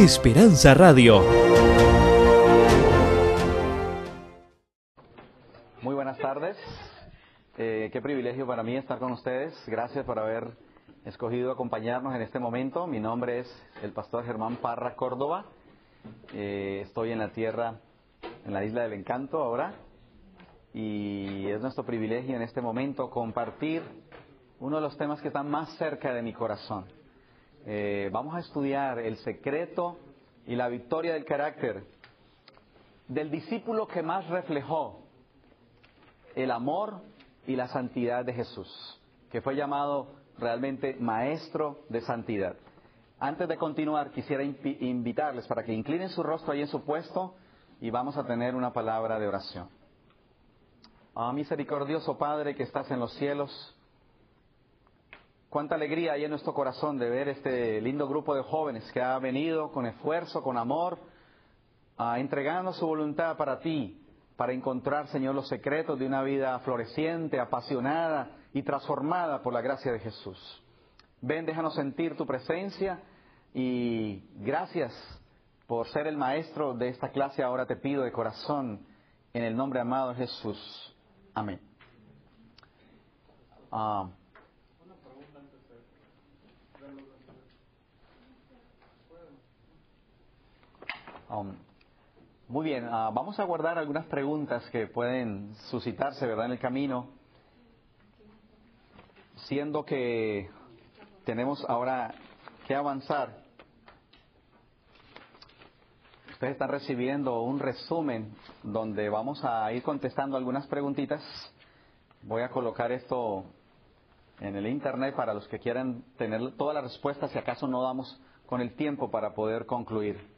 Esperanza Radio. Muy buenas tardes. Eh, qué privilegio para mí estar con ustedes. Gracias por haber escogido acompañarnos en este momento. Mi nombre es el pastor Germán Parra Córdoba. Eh, estoy en la tierra, en la isla del encanto ahora. Y es nuestro privilegio en este momento compartir uno de los temas que están más cerca de mi corazón. Eh, vamos a estudiar el secreto y la victoria del carácter del discípulo que más reflejó el amor y la santidad de Jesús, que fue llamado realmente maestro de santidad. Antes de continuar, quisiera invitarles para que inclinen su rostro ahí en su puesto y vamos a tener una palabra de oración. Ah, misericordioso Padre que estás en los cielos, Cuánta alegría hay en nuestro corazón de ver este lindo grupo de jóvenes que ha venido con esfuerzo, con amor, entregando su voluntad para ti, para encontrar, Señor, los secretos de una vida floreciente, apasionada y transformada por la gracia de Jesús. Ven, déjanos sentir tu presencia y gracias por ser el maestro de esta clase. Ahora te pido de corazón, en el nombre amado de Jesús. Amén. Ah, Um, muy bien, uh, vamos a guardar algunas preguntas que pueden suscitarse, ¿verdad?, en el camino, siendo que tenemos ahora que avanzar. Ustedes están recibiendo un resumen donde vamos a ir contestando algunas preguntitas. Voy a colocar esto en el internet para los que quieran tener todas las respuestas si acaso no damos con el tiempo para poder concluir.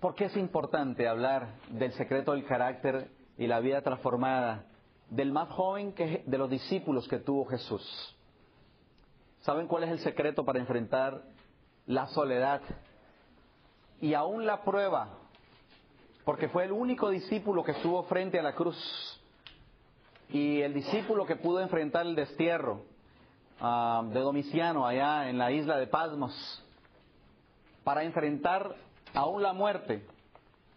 ¿Por qué es importante hablar del secreto del carácter y la vida transformada del más joven de los discípulos que tuvo Jesús? ¿Saben cuál es el secreto para enfrentar la soledad y aún la prueba? Porque fue el único discípulo que estuvo frente a la cruz y el discípulo que pudo enfrentar el destierro ah, de Domiciano allá en la isla de Pasmos para enfrentar aún la muerte,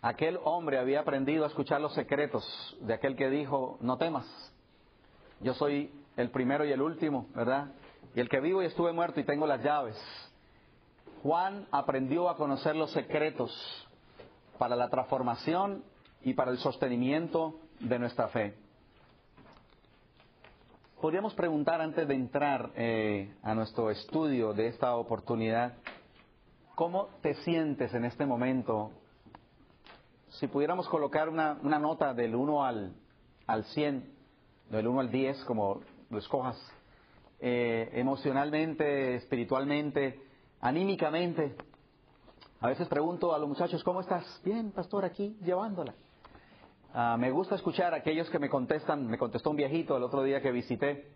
aquel hombre había aprendido a escuchar los secretos de aquel que dijo, no temas, yo soy el primero y el último, ¿verdad? Y el que vivo y estuve muerto y tengo las llaves. Juan aprendió a conocer los secretos para la transformación y para el sostenimiento de nuestra fe. Podríamos preguntar antes de entrar eh, a nuestro estudio de esta oportunidad, ¿Cómo te sientes en este momento? Si pudiéramos colocar una, nota del 1 al, al 100, del 1 al 10, como lo escojas, eh, emocionalmente, espiritualmente, anímicamente. A veces pregunto a los muchachos, ¿cómo estás? Bien, pastor, aquí llevándola. Ah, me gusta escuchar a aquellos que me contestan, me contestó un viejito el otro día que visité,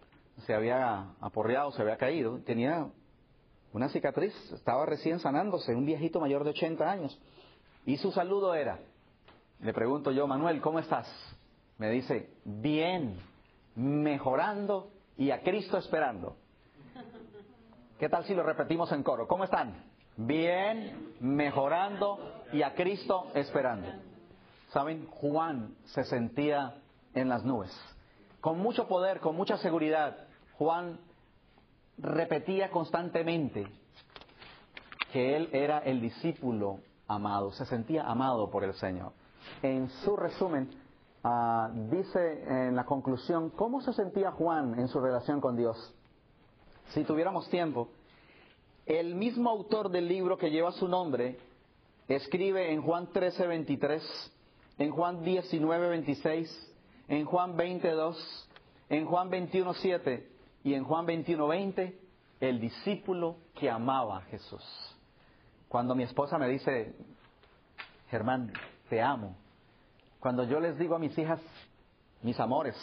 se había aporreado, se había caído, tenía una cicatriz, estaba recién sanándose, un viejito mayor de 80 años. Y su saludo era, le pregunto yo, Manuel, ¿cómo estás? Me dice, bien, mejorando y a Cristo esperando. ¿Qué tal si lo repetimos en coro? ¿Cómo están? Bien, mejorando y a Cristo esperando. ¿Saben? Juan se sentía en las nubes. Con mucho poder, con mucha seguridad, Juan repetía constantemente que él era el discípulo amado, se sentía amado por el Señor. En su resumen, ah, dice en la conclusión, ¿cómo se sentía Juan en su relación con Dios? Si tuviéramos tiempo, el mismo autor del libro que lleva su nombre escribe en Juan 13, 23, en Juan 19, 26, en Juan 22, en Juan 21, 7, y en Juan 21:20, el discípulo que amaba a Jesús. Cuando mi esposa me dice, Germán, te amo. Cuando yo les digo a mis hijas, mis amores,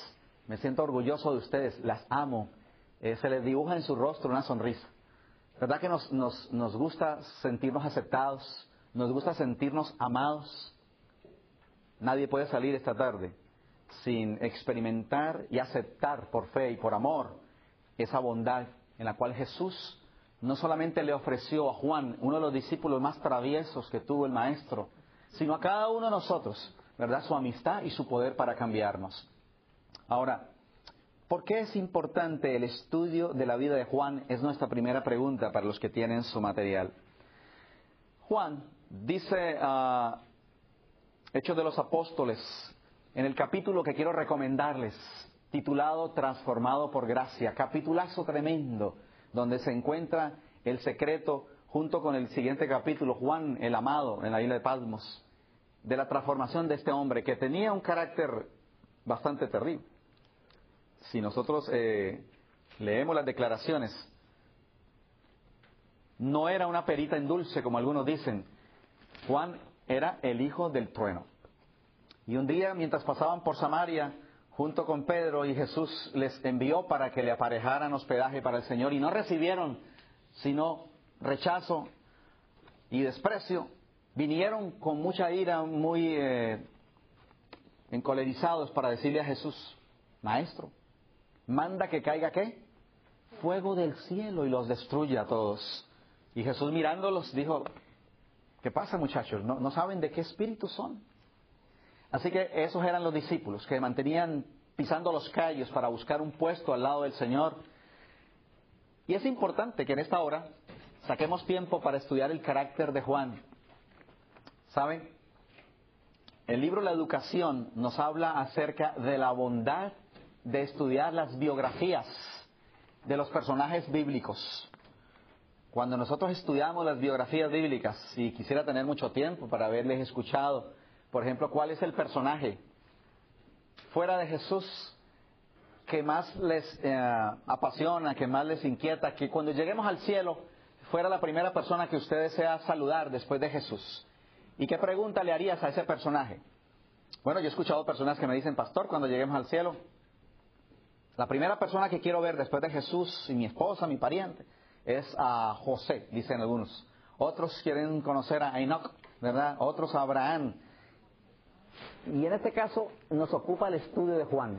me siento orgulloso de ustedes, las amo, eh, se les dibuja en su rostro una sonrisa. ¿Verdad que nos, gusta sentirnos aceptados? Nos gusta sentirnos amados. Nadie puede salir esta tarde sin experimentar y aceptar por fe y por amor esa bondad en la cual Jesús no solamente le ofreció a Juan, uno de los discípulos más traviesos que tuvo el Maestro, sino a cada uno de nosotros, ¿verdad? Su amistad y su poder para cambiarnos. Ahora, ¿por qué es importante el estudio de la vida de Juan? Es nuestra primera pregunta para los que tienen su material. Juan dice, uh, Hechos de los Apóstoles, en el capítulo que quiero recomendarles, titulado Transformado por Gracia, capitulazo tremendo, donde se encuentra el secreto junto con el siguiente capítulo, Juan el amado en la isla de Palmos, de la transformación de este hombre que tenía un carácter bastante terrible. Si nosotros eh, leemos las declaraciones, no era una perita en dulce, como algunos dicen. Juan era el hijo del trueno. Y un día, mientras pasaban por Samaria, junto con Pedro y Jesús les envió para que le aparejaran hospedaje para el Señor y no recibieron sino rechazo y desprecio. Vinieron con mucha ira, muy eh, encolerizados para decirle a Jesús, Maestro, manda que caiga qué? Fuego del cielo y los destruya a todos. Y Jesús mirándolos dijo, ¿qué pasa muchachos? ¿No, no saben de qué espíritu son? Así que esos eran los discípulos que mantenían pisando los calles para buscar un puesto al lado del Señor. Y es importante que en esta hora saquemos tiempo para estudiar el carácter de Juan. ¿Saben? El libro La Educación nos habla acerca de la bondad de estudiar las biografías de los personajes bíblicos. Cuando nosotros estudiamos las biografías bíblicas, y quisiera tener mucho tiempo para haberles escuchado por ejemplo, ¿cuál es el personaje fuera de Jesús que más les eh, apasiona, que más les inquieta, que cuando lleguemos al cielo fuera la primera persona que usted desea saludar después de Jesús? ¿Y qué pregunta le harías a ese personaje? Bueno, yo he escuchado personas que me dicen, pastor, cuando lleguemos al cielo, la primera persona que quiero ver después de Jesús y mi esposa, mi pariente, es a José, dicen algunos. Otros quieren conocer a Enoch, ¿verdad? Otros a Abraham. Y en este caso nos ocupa el estudio de Juan.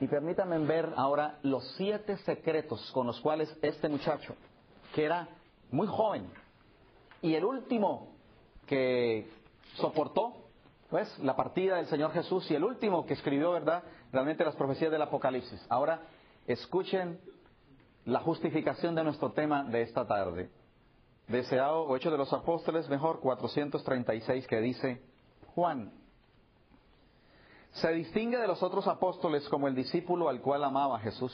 Y permítanme ver ahora los siete secretos con los cuales este muchacho, que era muy joven, y el último que soportó, pues, la partida del Señor Jesús, y el último que escribió, ¿verdad?, realmente las profecías del Apocalipsis. Ahora, escuchen la justificación de nuestro tema de esta tarde. Deseado o hecho de los apóstoles, mejor 436, que dice, Juan, se distingue de los otros apóstoles como el discípulo al cual amaba Jesús.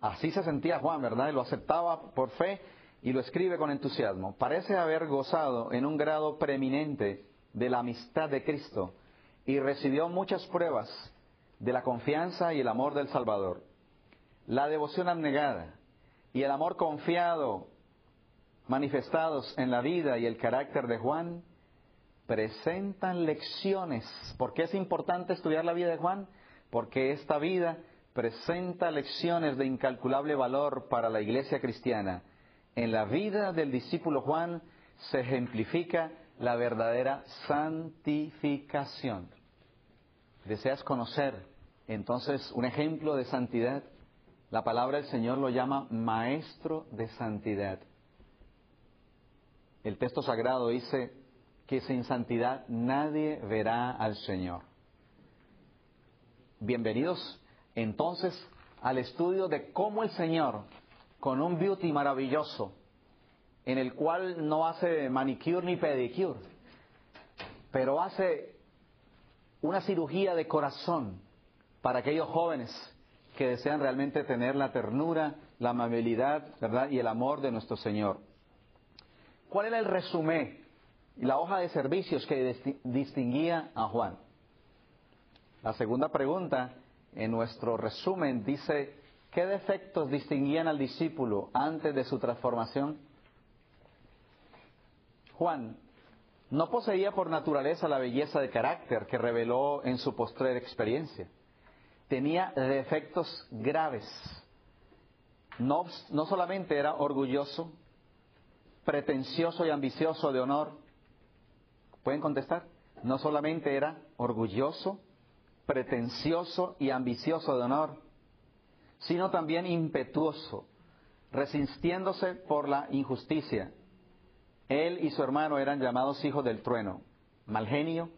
Así se sentía Juan, ¿verdad? Y lo aceptaba por fe y lo escribe con entusiasmo. Parece haber gozado en un grado preeminente de la amistad de Cristo y recibió muchas pruebas de la confianza y el amor del Salvador. La devoción abnegada y el amor confiado manifestados en la vida y el carácter de Juan presentan lecciones. ¿Por qué es importante estudiar la vida de Juan? Porque esta vida presenta lecciones de incalculable valor para la iglesia cristiana. En la vida del discípulo Juan se ejemplifica la verdadera santificación. ¿Deseas conocer entonces un ejemplo de santidad? La palabra del Señor lo llama maestro de santidad. El texto sagrado dice, que sin santidad nadie verá al Señor. Bienvenidos entonces al estudio de cómo el Señor, con un beauty maravilloso, en el cual no hace manicure ni pedicure, pero hace una cirugía de corazón para aquellos jóvenes que desean realmente tener la ternura, la amabilidad, ¿verdad? y el amor de nuestro Señor. ¿Cuál era el resumen la hoja de servicios que distinguía a Juan. La segunda pregunta en nuestro resumen dice, ¿qué defectos distinguían al discípulo antes de su transformación? Juan no poseía por naturaleza la belleza de carácter que reveló en su postrer experiencia. Tenía defectos graves. No, no solamente era orgulloso, pretencioso y ambicioso de honor, ¿Pueden contestar? No solamente era orgulloso, pretencioso y ambicioso de honor, sino también impetuoso, resistiéndose por la injusticia. Él y su hermano eran llamados hijos del trueno, mal genio,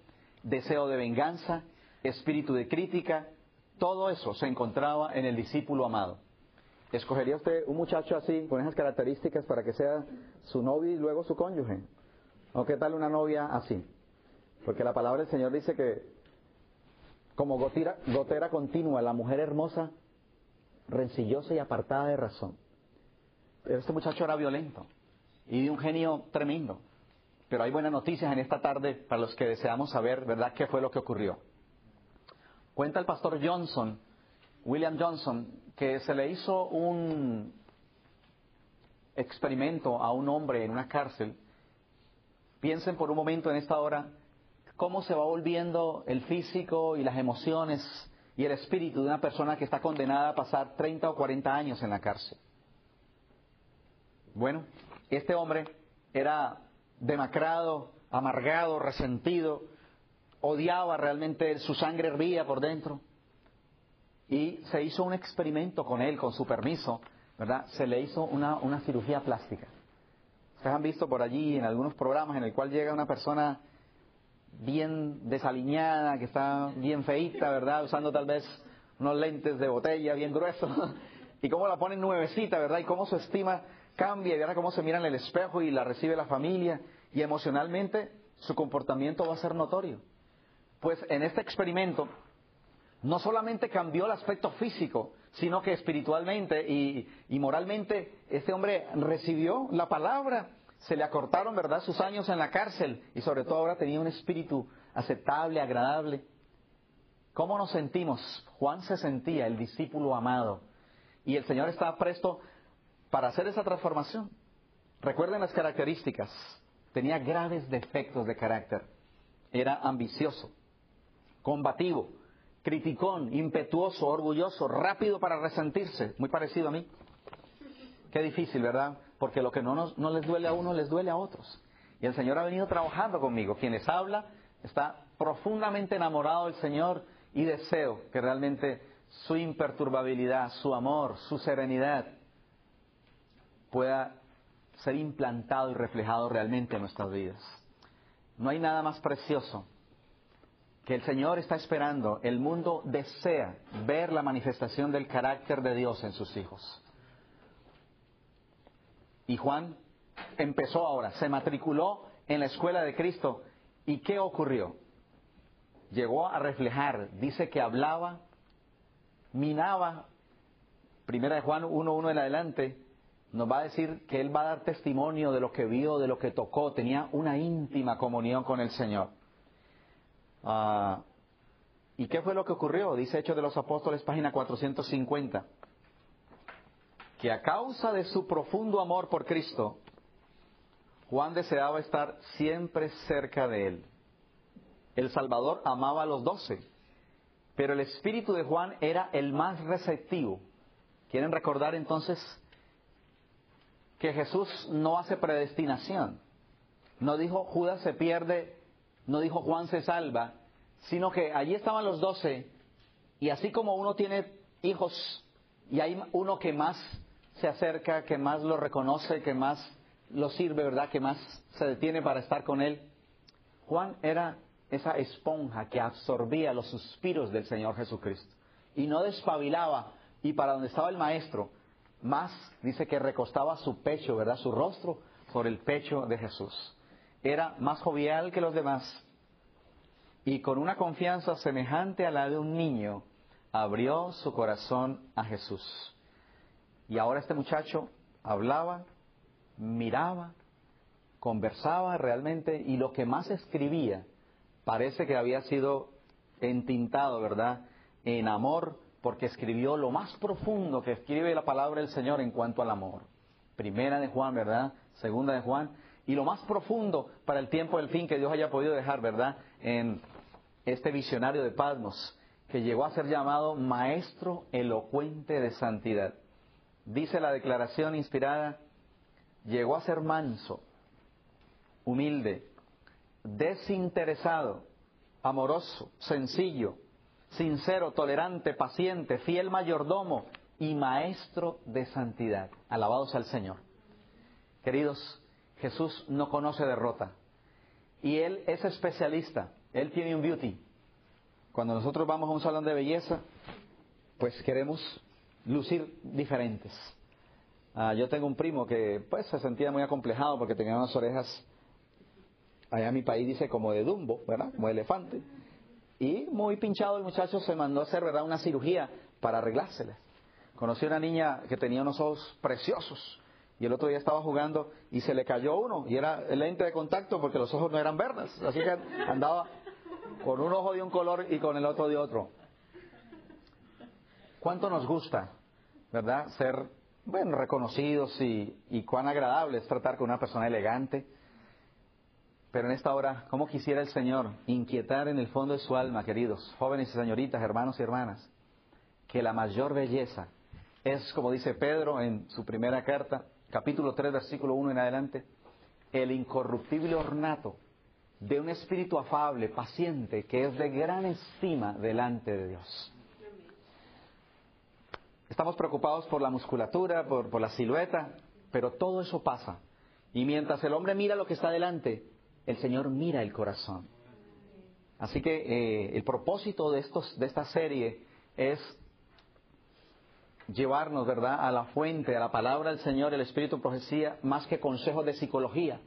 deseo de venganza, espíritu de crítica, todo eso se encontraba en el discípulo amado. ¿Escogería usted un muchacho así, con esas características, para que sea su novio y luego su cónyuge? ¿O qué tal una novia así? Porque la palabra del Señor dice que como gotera, gotera continua, la mujer hermosa, rencillosa y apartada de razón. Este muchacho era violento y de un genio tremendo. Pero hay buenas noticias en esta tarde para los que deseamos saber, ¿verdad?, qué fue lo que ocurrió. Cuenta el pastor Johnson, William Johnson, que se le hizo un experimento a un hombre en una cárcel. Piensen por un momento en esta hora cómo se va volviendo el físico y las emociones y el espíritu de una persona que está condenada a pasar 30 o 40 años en la cárcel. Bueno, este hombre era demacrado, amargado, resentido, odiaba realmente, su sangre hervía por dentro. Y se hizo un experimento con él, con su permiso, ¿verdad? Se le hizo una, una cirugía plástica. Ustedes han visto por allí en algunos programas en el cual llega una persona bien desaliñada, que está bien feita, ¿verdad? Usando tal vez unos lentes de botella bien gruesos. y cómo la ponen nuevecita, ¿verdad? Y cómo su estima cambia, y verá cómo se mira en el espejo y la recibe la familia. Y emocionalmente su comportamiento va a ser notorio. Pues en este experimento no solamente cambió el aspecto físico, sino que espiritualmente y, y moralmente este hombre recibió la palabra se le acortaron, ¿verdad?, sus años en la cárcel y sobre todo ahora tenía un espíritu aceptable, agradable. ¿Cómo nos sentimos? Juan se sentía el discípulo amado y el Señor estaba presto para hacer esa transformación. Recuerden las características. Tenía graves defectos de carácter. Era ambicioso, combativo, criticón, impetuoso, orgulloso, rápido para resentirse, muy parecido a mí. Qué difícil, ¿verdad? porque lo que no, nos, no les duele a uno les duele a otros. Y el Señor ha venido trabajando conmigo. Quienes habla está profundamente enamorado del Señor y deseo que realmente su imperturbabilidad, su amor, su serenidad pueda ser implantado y reflejado realmente en nuestras vidas. No hay nada más precioso que el Señor está esperando. El mundo desea ver la manifestación del carácter de Dios en sus hijos. Y Juan empezó ahora, se matriculó en la escuela de Cristo. ¿Y qué ocurrió? Llegó a reflejar, dice que hablaba, minaba, primera de Juan 1.1 en adelante, nos va a decir que él va a dar testimonio de lo que vio, de lo que tocó, tenía una íntima comunión con el Señor. Ah, ¿Y qué fue lo que ocurrió? Dice Hechos de los Apóstoles, página 450 que a causa de su profundo amor por Cristo, Juan deseaba estar siempre cerca de él. El Salvador amaba a los doce, pero el espíritu de Juan era el más receptivo. ¿Quieren recordar entonces que Jesús no hace predestinación? No dijo Judas se pierde, no dijo Juan se salva, sino que allí estaban los doce y así como uno tiene hijos y hay uno que más se acerca, que más lo reconoce, que más lo sirve, ¿verdad? Que más se detiene para estar con él. Juan era esa esponja que absorbía los suspiros del Señor Jesucristo y no despabilaba y para donde estaba el maestro, más dice que recostaba su pecho, ¿verdad? Su rostro por el pecho de Jesús. Era más jovial que los demás y con una confianza semejante a la de un niño abrió su corazón a Jesús. Y ahora este muchacho hablaba, miraba, conversaba realmente y lo que más escribía parece que había sido entintado, ¿verdad? En amor, porque escribió lo más profundo que escribe la palabra del Señor en cuanto al amor. Primera de Juan, ¿verdad? Segunda de Juan. Y lo más profundo para el tiempo del fin que Dios haya podido dejar, ¿verdad? En este visionario de Padmos, que llegó a ser llamado Maestro Elocuente de Santidad dice la declaración inspirada, llegó a ser manso, humilde, desinteresado, amoroso, sencillo, sincero, tolerante, paciente, fiel mayordomo y maestro de santidad. Alabados al Señor. Queridos, Jesús no conoce derrota. Y Él es especialista. Él tiene un beauty. Cuando nosotros vamos a un salón de belleza, pues queremos lucir diferentes. Ah, yo tengo un primo que pues se sentía muy acomplejado porque tenía unas orejas, allá en mi país dice como de Dumbo, ¿verdad? Como de elefante. Y muy pinchado el muchacho se mandó a hacer, ¿verdad? Una cirugía para arreglárselas. Conocí a una niña que tenía unos ojos preciosos y el otro día estaba jugando y se le cayó uno y era el lente de contacto porque los ojos no eran verdes. Así que andaba con un ojo de un color y con el otro de otro. ¿Cuánto nos gusta, verdad? Ser, bueno, reconocidos y, y cuán agradable es tratar con una persona elegante. Pero en esta hora, ¿cómo quisiera el Señor inquietar en el fondo de su alma, queridos jóvenes y señoritas, hermanos y hermanas, que la mayor belleza es, como dice Pedro en su primera carta, capítulo 3, versículo 1 en adelante, el incorruptible ornato de un espíritu afable, paciente, que es de gran estima delante de Dios. Estamos preocupados por la musculatura, por, la silueta, pero todo eso pasa. Y mientras el hombre mira lo que está delante, el Señor mira el corazón. Así que eh, el propósito de, estos, de esta serie es llevarnos, ¿verdad?, a la fuente, a la palabra del Señor, el Espíritu Profecía, más que consejos de psicología.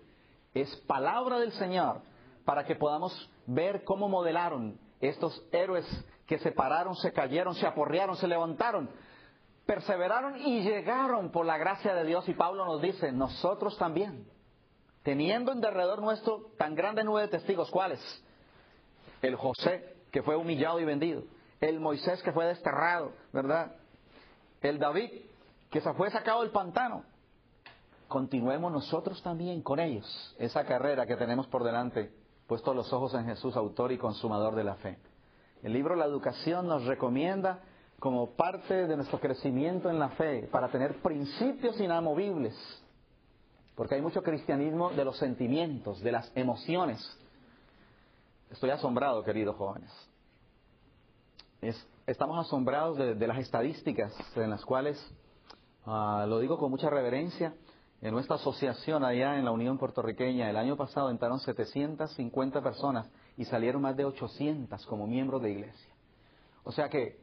Es palabra del Señor para que podamos ver cómo modelaron estos héroes que se pararon, se cayeron, se aporrearon, se levantaron perseveraron y llegaron por la gracia de Dios. Y Pablo nos dice, nosotros también, teniendo en derredor nuestro tan grande nube de testigos, ¿cuáles? El José, que fue humillado y vendido. El Moisés, que fue desterrado, ¿verdad? El David, que se fue sacado del pantano. Continuemos nosotros también con ellos esa carrera que tenemos por delante, puesto los ojos en Jesús, autor y consumador de la fe. El libro La Educación nos recomienda como parte de nuestro crecimiento en la fe, para tener principios inamovibles. Porque hay mucho cristianismo de los sentimientos, de las emociones. Estoy asombrado, queridos jóvenes. Estamos asombrados de, las estadísticas en las cuales, ah, lo digo con mucha reverencia, en nuestra asociación allá en la Unión Puertorriqueña, el año pasado entraron 750 personas y salieron más de 800 como miembros de iglesia. O sea que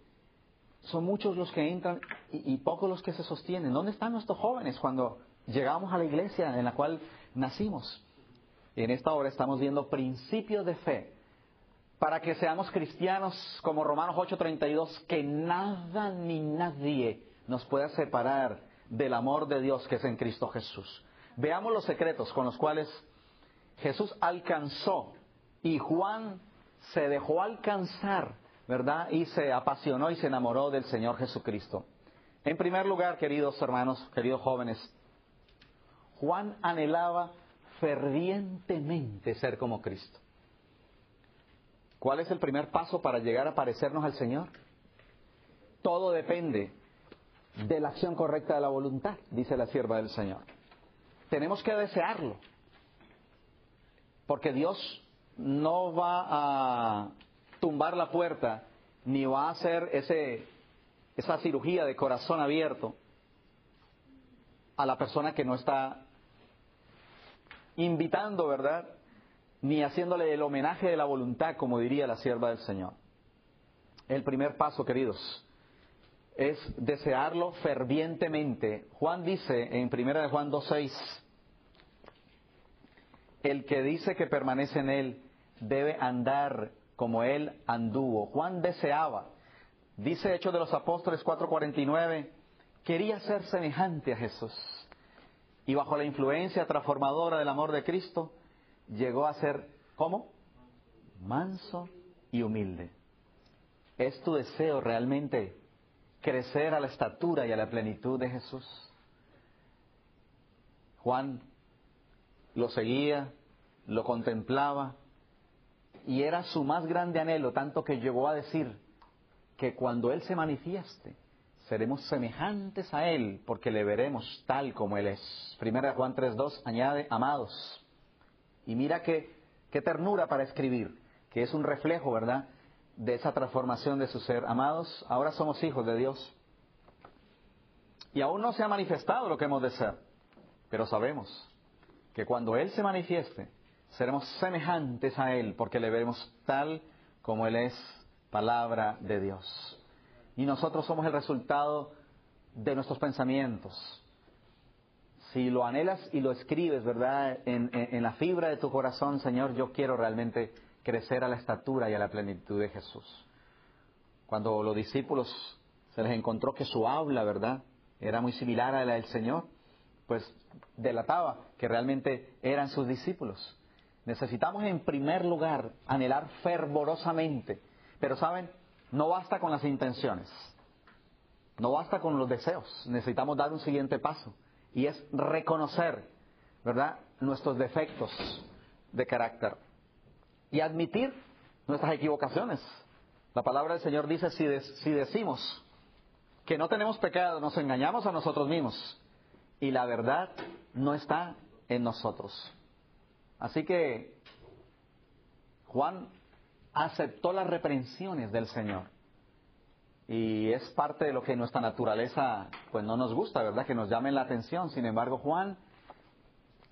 son muchos los que entran y, pocos los que se sostienen. ¿Dónde están nuestros jóvenes cuando llegamos a la iglesia en la cual nacimos? En esta hora estamos viendo principios de fe para que seamos cristianos como Romanos 8:32, que nada ni nadie nos pueda separar del amor de Dios que es en Cristo Jesús. Veamos los secretos con los cuales Jesús alcanzó y Juan se dejó alcanzar ¿verdad? Y se apasionó y se enamoró del Señor Jesucristo. En primer lugar, queridos hermanos, queridos jóvenes, Juan anhelaba fervientemente ser como Cristo. ¿Cuál es el primer paso para llegar a parecernos al Señor? Todo depende de la acción correcta de la voluntad, dice la sierva del Señor. Tenemos que desearlo, porque Dios no va a tumbar la puerta, ni va a hacer ese, esa cirugía de corazón abierto a la persona que no está invitando, ¿verdad? Ni haciéndole el homenaje de la voluntad, como diría la sierva del Señor. El primer paso, queridos, es desearlo fervientemente. Juan dice en 1 de Juan 2.6, el que dice que permanece en él debe andar como él anduvo. Juan deseaba, dice Hechos de los Apóstoles 4:49, quería ser semejante a Jesús. Y bajo la influencia transformadora del amor de Cristo, llegó a ser, ¿cómo? Manso y humilde. ¿Es tu deseo realmente crecer a la estatura y a la plenitud de Jesús? Juan lo seguía, lo contemplaba, y era su más grande anhelo, tanto que llegó a decir que cuando Él se manifieste, seremos semejantes a Él, porque le veremos tal como Él es. Primera Juan 3.2 añade, amados. Y mira qué, qué ternura para escribir, que es un reflejo, ¿verdad?, de esa transformación de su ser. Amados, ahora somos hijos de Dios. Y aún no se ha manifestado lo que hemos de ser. Pero sabemos que cuando Él se manifieste, seremos semejantes a Él, porque le veremos tal como Él es, palabra de Dios. Y nosotros somos el resultado de nuestros pensamientos. Si lo anhelas y lo escribes, ¿verdad? En, en, la fibra de tu corazón, Señor, yo quiero realmente crecer a la estatura y a la plenitud de Jesús. Cuando los discípulos se les encontró que su habla, ¿verdad? Era muy similar a la del Señor, pues delataba que realmente eran sus discípulos. Necesitamos en primer lugar anhelar fervorosamente, pero saben, no basta con las intenciones, no basta con los deseos, necesitamos dar un siguiente paso y es reconocer, ¿verdad?, nuestros defectos de carácter y admitir nuestras equivocaciones. La palabra del Señor dice, si, si decimos que no tenemos pecado, nos engañamos a nosotros mismos y la verdad no está en nosotros. Así que Juan aceptó las reprensiones del Señor. Y es parte de lo que nuestra naturaleza pues no nos gusta, ¿verdad? Que nos llamen la atención. Sin embargo, Juan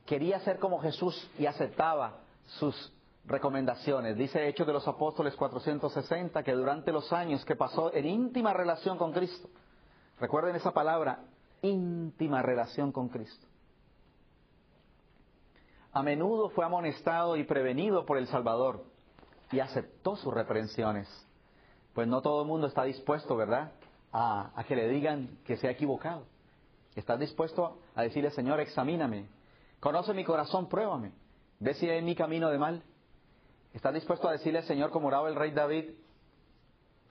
quería ser como Jesús y aceptaba sus recomendaciones. Dice Hechos de los Apóstoles 460 que durante los años que pasó en íntima relación con Cristo, recuerden esa palabra, íntima relación con Cristo. A menudo fue amonestado y prevenido por el Salvador y aceptó sus reprensiones. Pues no todo el mundo está dispuesto, ¿verdad?, a, que le digan que se ha equivocado. ¿Estás dispuesto a decirle, Señor, examíname? Conoce mi corazón, pruébame. Ve si hay mi camino de mal. ¿Estás dispuesto a decirle, Señor, como oraba el rey David,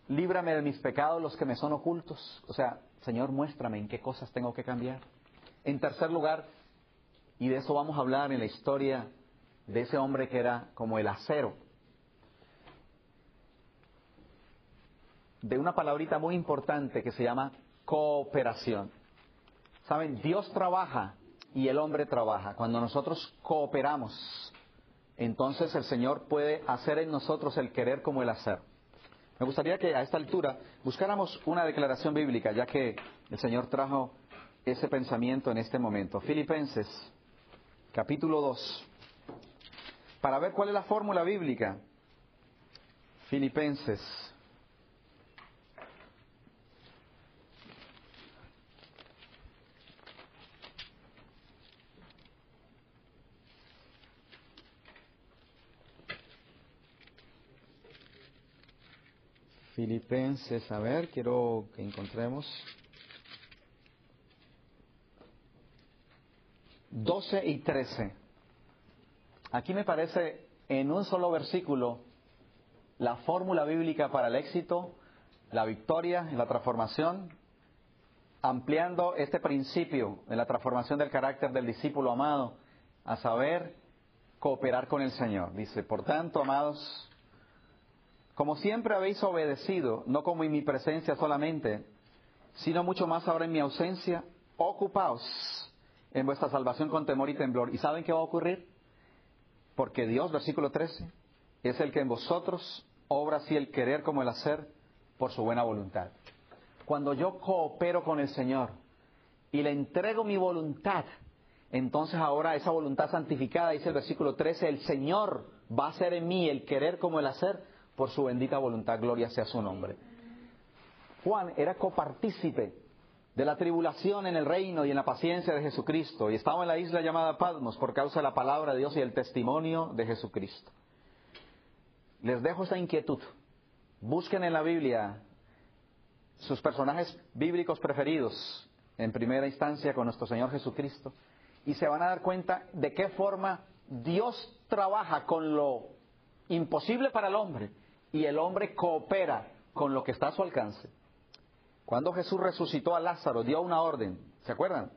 líbrame de mis pecados, los que me son ocultos? O sea, Señor, muéstrame en qué cosas tengo que cambiar. En tercer lugar, y de eso vamos a hablar en la historia de ese hombre que era como el acero. De una palabrita muy importante que se llama cooperación. Saben, Dios trabaja y el hombre trabaja. Cuando nosotros cooperamos, entonces el Señor puede hacer en nosotros el querer como el hacer. Me gustaría que a esta altura buscáramos una declaración bíblica, ya que el Señor trajo ese pensamiento en este momento. Filipenses, capítulo 2, para ver cuál es la fórmula bíblica. Filipenses. Filipenses, a ver, quiero que encontremos. 12 y 13. Aquí me parece en un solo versículo la fórmula bíblica para el éxito, la victoria la transformación, ampliando este principio de la transformación del carácter del discípulo amado, a saber, cooperar con el Señor. Dice, por tanto, amados, como siempre habéis obedecido, no como en mi presencia solamente, sino mucho más ahora en mi ausencia, ocupaos en vuestra salvación con temor y temblor. ¿Y saben qué va a ocurrir? Porque Dios, versículo 13, es el que en vosotros obra así el querer como el hacer por su buena voluntad. Cuando yo coopero con el Señor y le entrego mi voluntad, entonces ahora esa voluntad santificada, dice el versículo 13, el Señor va a hacer en mí el querer como el hacer por su bendita voluntad, gloria sea su nombre. Juan era copartícipe de la tribulación en el reino y en la paciencia de Jesucristo y estaba en la isla llamada Patmos por causa de la palabra de Dios y el testimonio de Jesucristo. Les dejo esta inquietud. Busquen en la Biblia sus personajes bíblicos preferidos en primera instancia con nuestro Señor Jesucristo y se van a dar cuenta de qué forma Dios trabaja con lo imposible para el hombre y el hombre coopera con lo que está a su alcance. Cuando Jesús resucitó a Lázaro, dio una orden, ¿se acuerdan?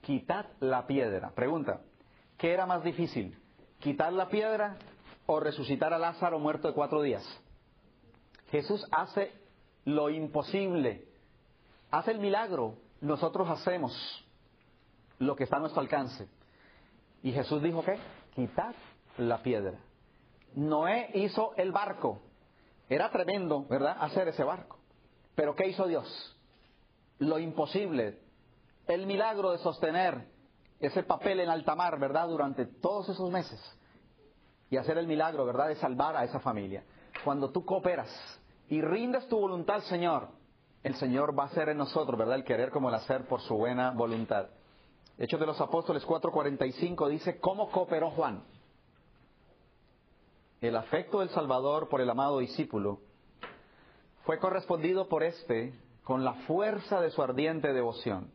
Quitad la piedra. Pregunta, ¿qué era más difícil? ¿Quitar la piedra o resucitar a Lázaro muerto de cuatro días? Jesús hace lo imposible, hace el milagro, nosotros hacemos lo que está a nuestro alcance. Y Jesús dijo que quitad la piedra. Noé hizo el barco. Era tremendo, ¿verdad?, hacer ese barco. Pero ¿qué hizo Dios? Lo imposible. el milagro de sostener ese papel en alta mar, ¿verdad? Durante todos esos meses. Y hacer el milagro, ¿verdad? De salvar a esa familia. Cuando tú cooperas y rindes tu voluntad al Señor, el Señor va a hacer en nosotros, ¿verdad? El querer como el hacer por su buena voluntad. Hechos de los Apóstoles 4:45 dice, ¿cómo cooperó Juan? El afecto del Salvador por el amado discípulo fue correspondido por éste con la fuerza de su ardiente devoción.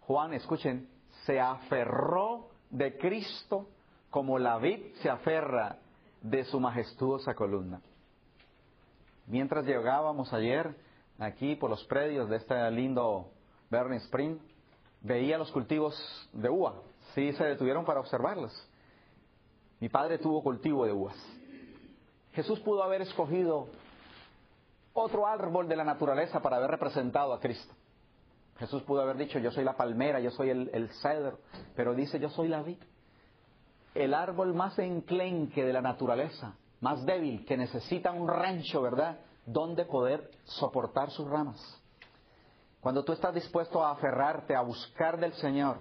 Juan, escuchen, se aferró de Cristo como la vid se aferra de su majestuosa columna. Mientras llegábamos ayer aquí por los predios de este lindo Bernie Spring, veía los cultivos de uva. Sí se detuvieron para observarlos. Mi padre tuvo cultivo de uvas. Jesús pudo haber escogido otro árbol de la naturaleza para haber representado a Cristo. Jesús pudo haber dicho, yo soy la palmera, yo soy el, el cedro, pero dice, yo soy la vid. El árbol más enclenque de la naturaleza, más débil, que necesita un rancho, ¿verdad? Donde poder soportar sus ramas. Cuando tú estás dispuesto a aferrarte, a buscar del Señor,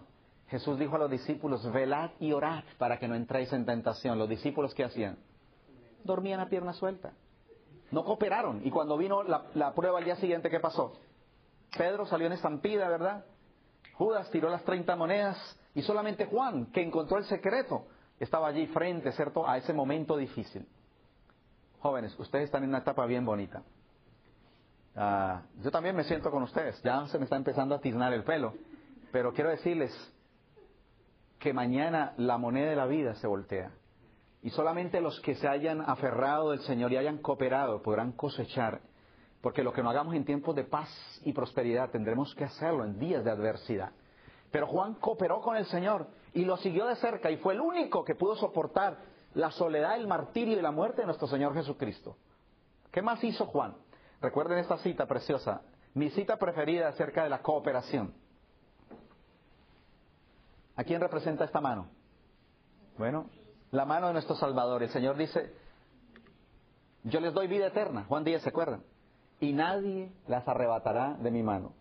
Jesús dijo a los discípulos, velad y orad para que no entréis en tentación. Los discípulos, ¿qué hacían? Dormían a pierna suelta. No cooperaron. Y cuando vino la, la prueba al día siguiente, ¿qué pasó? Pedro salió en estampida, ¿verdad? Judas tiró las 30 monedas y solamente Juan, que encontró el secreto, estaba allí frente, ¿cierto?, a ese momento difícil. Jóvenes, ustedes están en una etapa bien bonita. Ah, yo también me siento con ustedes, ya se me está empezando a tiznar el pelo, pero quiero decirles que mañana la moneda de la vida se voltea. Y solamente los que se hayan aferrado del Señor y hayan cooperado podrán cosechar porque lo que no hagamos en tiempos de paz y prosperidad tendremos que hacerlo en días de adversidad. Pero Juan cooperó con el Señor y lo siguió de cerca y fue el único que pudo soportar la soledad, el martirio y la muerte de nuestro Señor Jesucristo. ¿Qué más hizo Juan? Recuerden esta cita preciosa, mi cita preferida acerca de la cooperación. ¿A quién representa esta mano? Bueno, la mano de nuestro Salvador. El Señor dice, yo les doy vida eterna. Juan 10, ¿se acuerdan? y nadie las arrebatará de mi mano.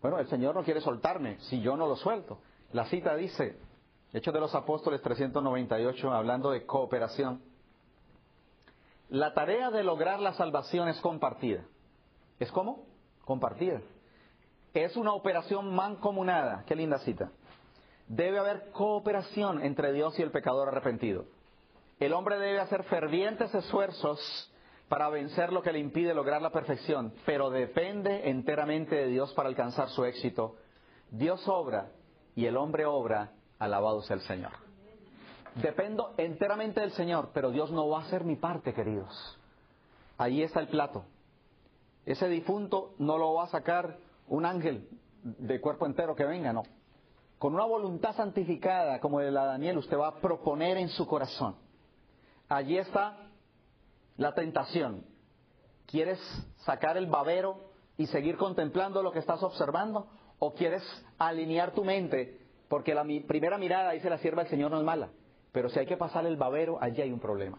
Bueno, el Señor no quiere soltarme si yo no lo suelto. La cita dice, Hechos de los Apóstoles 398, hablando de cooperación. La tarea de lograr la salvación es compartida. ¿Es cómo? Compartida. Es una operación mancomunada. Qué linda cita. Debe haber cooperación entre Dios y el pecador arrepentido. El hombre debe hacer fervientes esfuerzos para vencer lo que le impide lograr la perfección, pero depende enteramente de Dios para alcanzar su éxito. Dios obra y el hombre obra, alabado sea el Señor. Dependo enteramente del Señor, pero Dios no va a hacer mi parte, queridos. Ahí está el plato. Ese difunto no lo va a sacar un ángel de cuerpo entero que venga, no. Con una voluntad santificada como la de Daniel, usted va a proponer en su corazón. Allí está la tentación. ¿Quieres sacar el babero y seguir contemplando lo que estás observando? ¿O quieres alinear tu mente? Porque la primera mirada, dice la sierva, el Señor no es mala. Pero si hay que pasar el babero, allí hay un problema.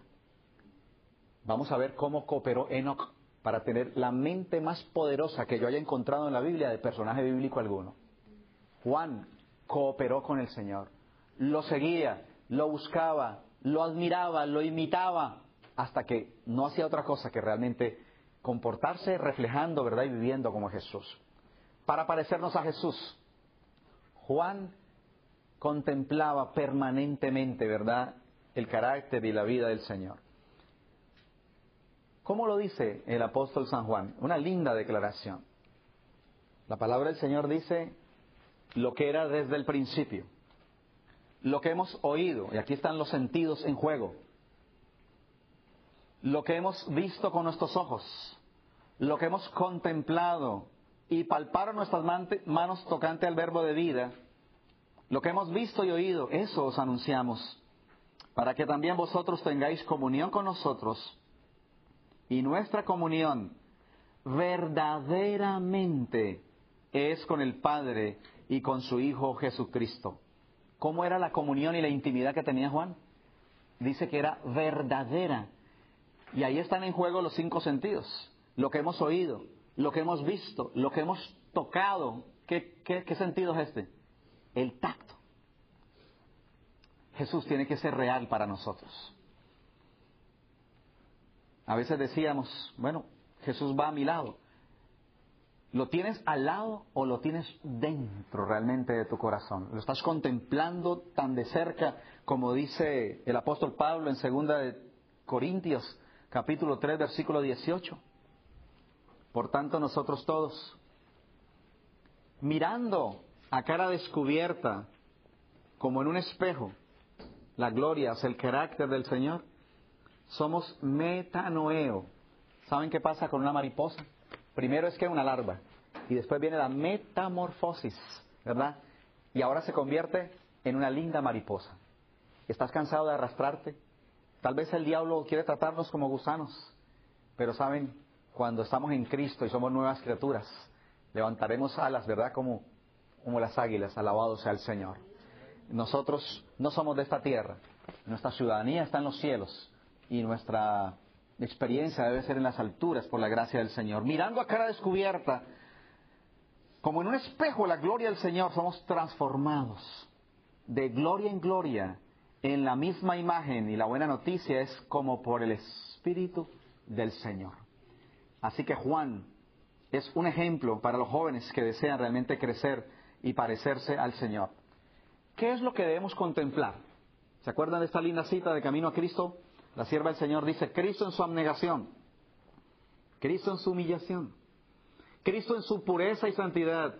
Vamos a ver cómo cooperó Enoch para tener la mente más poderosa que yo haya encontrado en la Biblia de personaje bíblico alguno. Juan cooperó con el Señor, lo seguía, lo buscaba, lo admiraba, lo imitaba, hasta que no hacía otra cosa que realmente comportarse reflejando, ¿verdad? Y viviendo como Jesús. Para parecernos a Jesús, Juan contemplaba permanentemente, ¿verdad?, el carácter y la vida del Señor. ¿Cómo lo dice el apóstol San Juan? Una linda declaración. La palabra del Señor dice lo que era desde el principio, lo que hemos oído, y aquí están los sentidos en juego, lo que hemos visto con nuestros ojos, lo que hemos contemplado y palparon nuestras manos tocante al verbo de vida, lo que hemos visto y oído, eso os anunciamos, para que también vosotros tengáis comunión con nosotros y nuestra comunión verdaderamente es con el Padre y con su Hijo Jesucristo. ¿Cómo era la comunión y la intimidad que tenía Juan? Dice que era verdadera. Y ahí están en juego los cinco sentidos. Lo que hemos oído, lo que hemos visto, lo que hemos tocado. ¿Qué, qué sentido es este? El tacto. Jesús tiene que ser real para nosotros. A veces decíamos, bueno, Jesús va a mi lado. ¿Lo tienes al lado o lo tienes dentro realmente de tu corazón? ¿Lo estás contemplando tan de cerca como dice el apóstol Pablo en 2 de Corintios capítulo 3 versículo 18? Por tanto nosotros todos, mirando a cara descubierta, como en un espejo, la gloria, el carácter del Señor, somos metanoeo. ¿Saben qué pasa con una mariposa? Primero es que una larva y después viene la metamorfosis, ¿verdad? Y ahora se convierte en una linda mariposa. ¿Estás cansado de arrastrarte? Tal vez el diablo quiere tratarnos como gusanos, pero saben, cuando estamos en Cristo y somos nuevas criaturas, levantaremos alas, ¿verdad? Como, como las águilas, alabado sea el Señor. Nosotros no somos de esta tierra, nuestra ciudadanía está en los cielos y nuestra experiencia debe ser en las alturas por la gracia del Señor. Mirando a cara descubierta, como en un espejo la gloria del Señor, somos transformados de gloria en gloria en la misma imagen y la buena noticia es como por el Espíritu del Señor. Así que Juan es un ejemplo para los jóvenes que desean realmente crecer y parecerse al Señor. ¿Qué es lo que debemos contemplar? ¿Se acuerdan de esta linda cita de Camino a Cristo? La sierva del Señor dice, Cristo en su abnegación, Cristo en su humillación, Cristo en su pureza y santidad,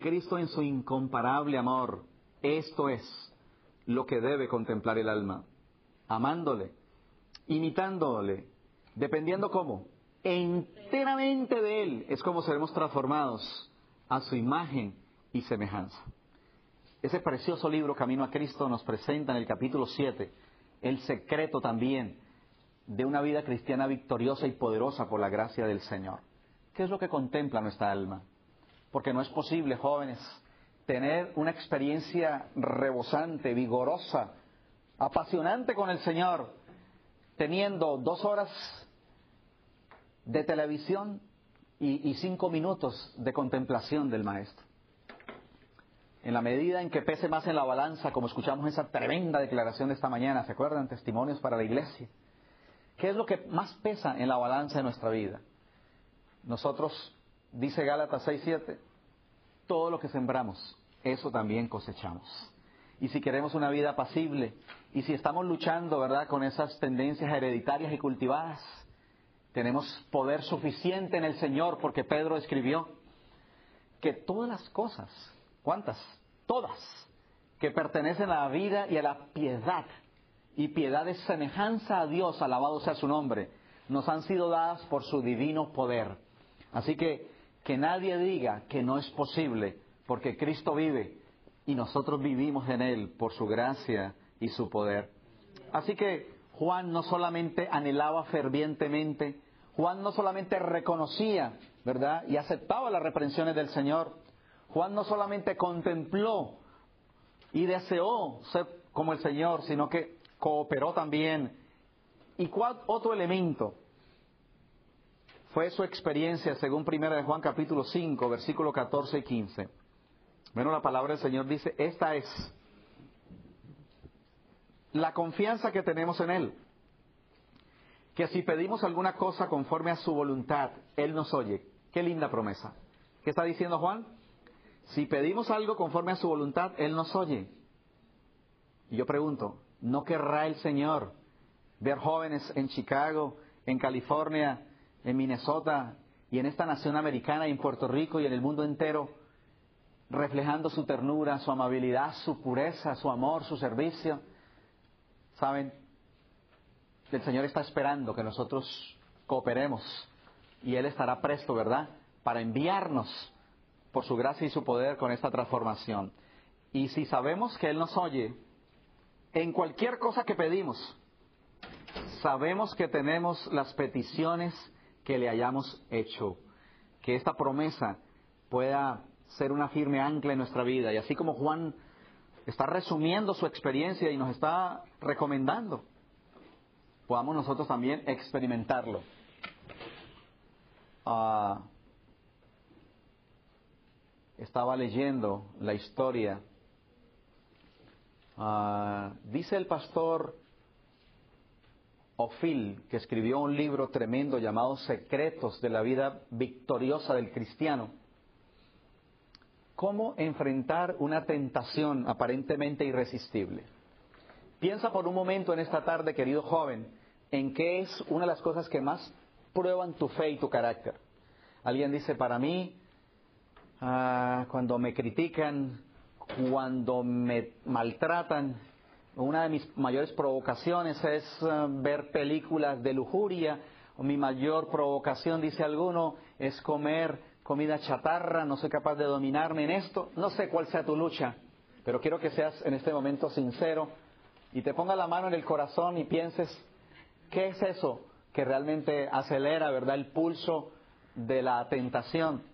Cristo en su incomparable amor. Esto es lo que debe contemplar el alma, amándole, imitándole, dependiendo cómo, enteramente de Él, es como seremos transformados a su imagen y semejanza. Ese precioso libro, Camino a Cristo, nos presenta en el capítulo 7 el secreto también de una vida cristiana victoriosa y poderosa por la gracia del Señor. ¿Qué es lo que contempla nuestra alma? Porque no es posible, jóvenes, tener una experiencia rebosante, vigorosa, apasionante con el Señor, teniendo dos horas de televisión y, y cinco minutos de contemplación del Maestro en la medida en que pese más en la balanza, como escuchamos esa tremenda declaración de esta mañana, ¿se acuerdan? Testimonios para la iglesia. ¿Qué es lo que más pesa en la balanza de nuestra vida? Nosotros, dice Gálatas 6.7, todo lo que sembramos, eso también cosechamos. Y si queremos una vida pasible, y si estamos luchando, ¿verdad?, con esas tendencias hereditarias y cultivadas, tenemos poder suficiente en el Señor, porque Pedro escribió que todas las cosas ¿Cuántas? Todas. Que pertenecen a la vida y a la piedad. Y piedad es semejanza a Dios, alabado sea su nombre. Nos han sido dadas por su divino poder. Así que que nadie diga que no es posible, porque Cristo vive y nosotros vivimos en Él por su gracia y su poder. Así que Juan no solamente anhelaba fervientemente, Juan no solamente reconocía, ¿verdad? Y aceptaba las reprensiones del Señor, Juan no solamente contempló y deseó ser como el Señor, sino que cooperó también. ¿Y cuál otro elemento? Fue su experiencia, según 1 de Juan capítulo 5, versículo 14 y 15. Bueno, la palabra del Señor dice, esta es la confianza que tenemos en Él, que si pedimos alguna cosa conforme a su voluntad, Él nos oye. Qué linda promesa. ¿Qué está diciendo Juan? Si pedimos algo conforme a su voluntad, Él nos oye. Y yo pregunto, ¿no querrá el Señor ver jóvenes en Chicago, en California, en Minnesota y en esta nación americana y en Puerto Rico y en el mundo entero, reflejando su ternura, su amabilidad, su pureza, su amor, su servicio? ¿Saben? El Señor está esperando que nosotros cooperemos y Él estará presto, ¿verdad?, para enviarnos por su gracia y su poder con esta transformación. Y si sabemos que Él nos oye, en cualquier cosa que pedimos, sabemos que tenemos las peticiones que le hayamos hecho. Que esta promesa pueda ser una firme ancla en nuestra vida. Y así como Juan está resumiendo su experiencia y nos está recomendando, podamos nosotros también experimentarlo. Ah, estaba leyendo la historia. Ah, dice el pastor Ophil, que escribió un libro tremendo llamado Secretos de la vida victoriosa del cristiano, cómo enfrentar una tentación aparentemente irresistible. Piensa por un momento en esta tarde, querido joven, en qué es una de las cosas que más prueban tu fe y tu carácter. Alguien dice, para mí, ah, cuando me critican, cuando me maltratan, una de mis mayores provocaciones es ah, ver películas de lujuria, mi mayor provocación, dice alguno, es comer comida chatarra, no soy capaz de dominarme en esto, no sé cuál sea tu lucha, pero quiero que seas en este momento sincero y te ponga la mano en el corazón y pienses, ¿qué es eso que realmente acelera, verdad, el pulso de la tentación?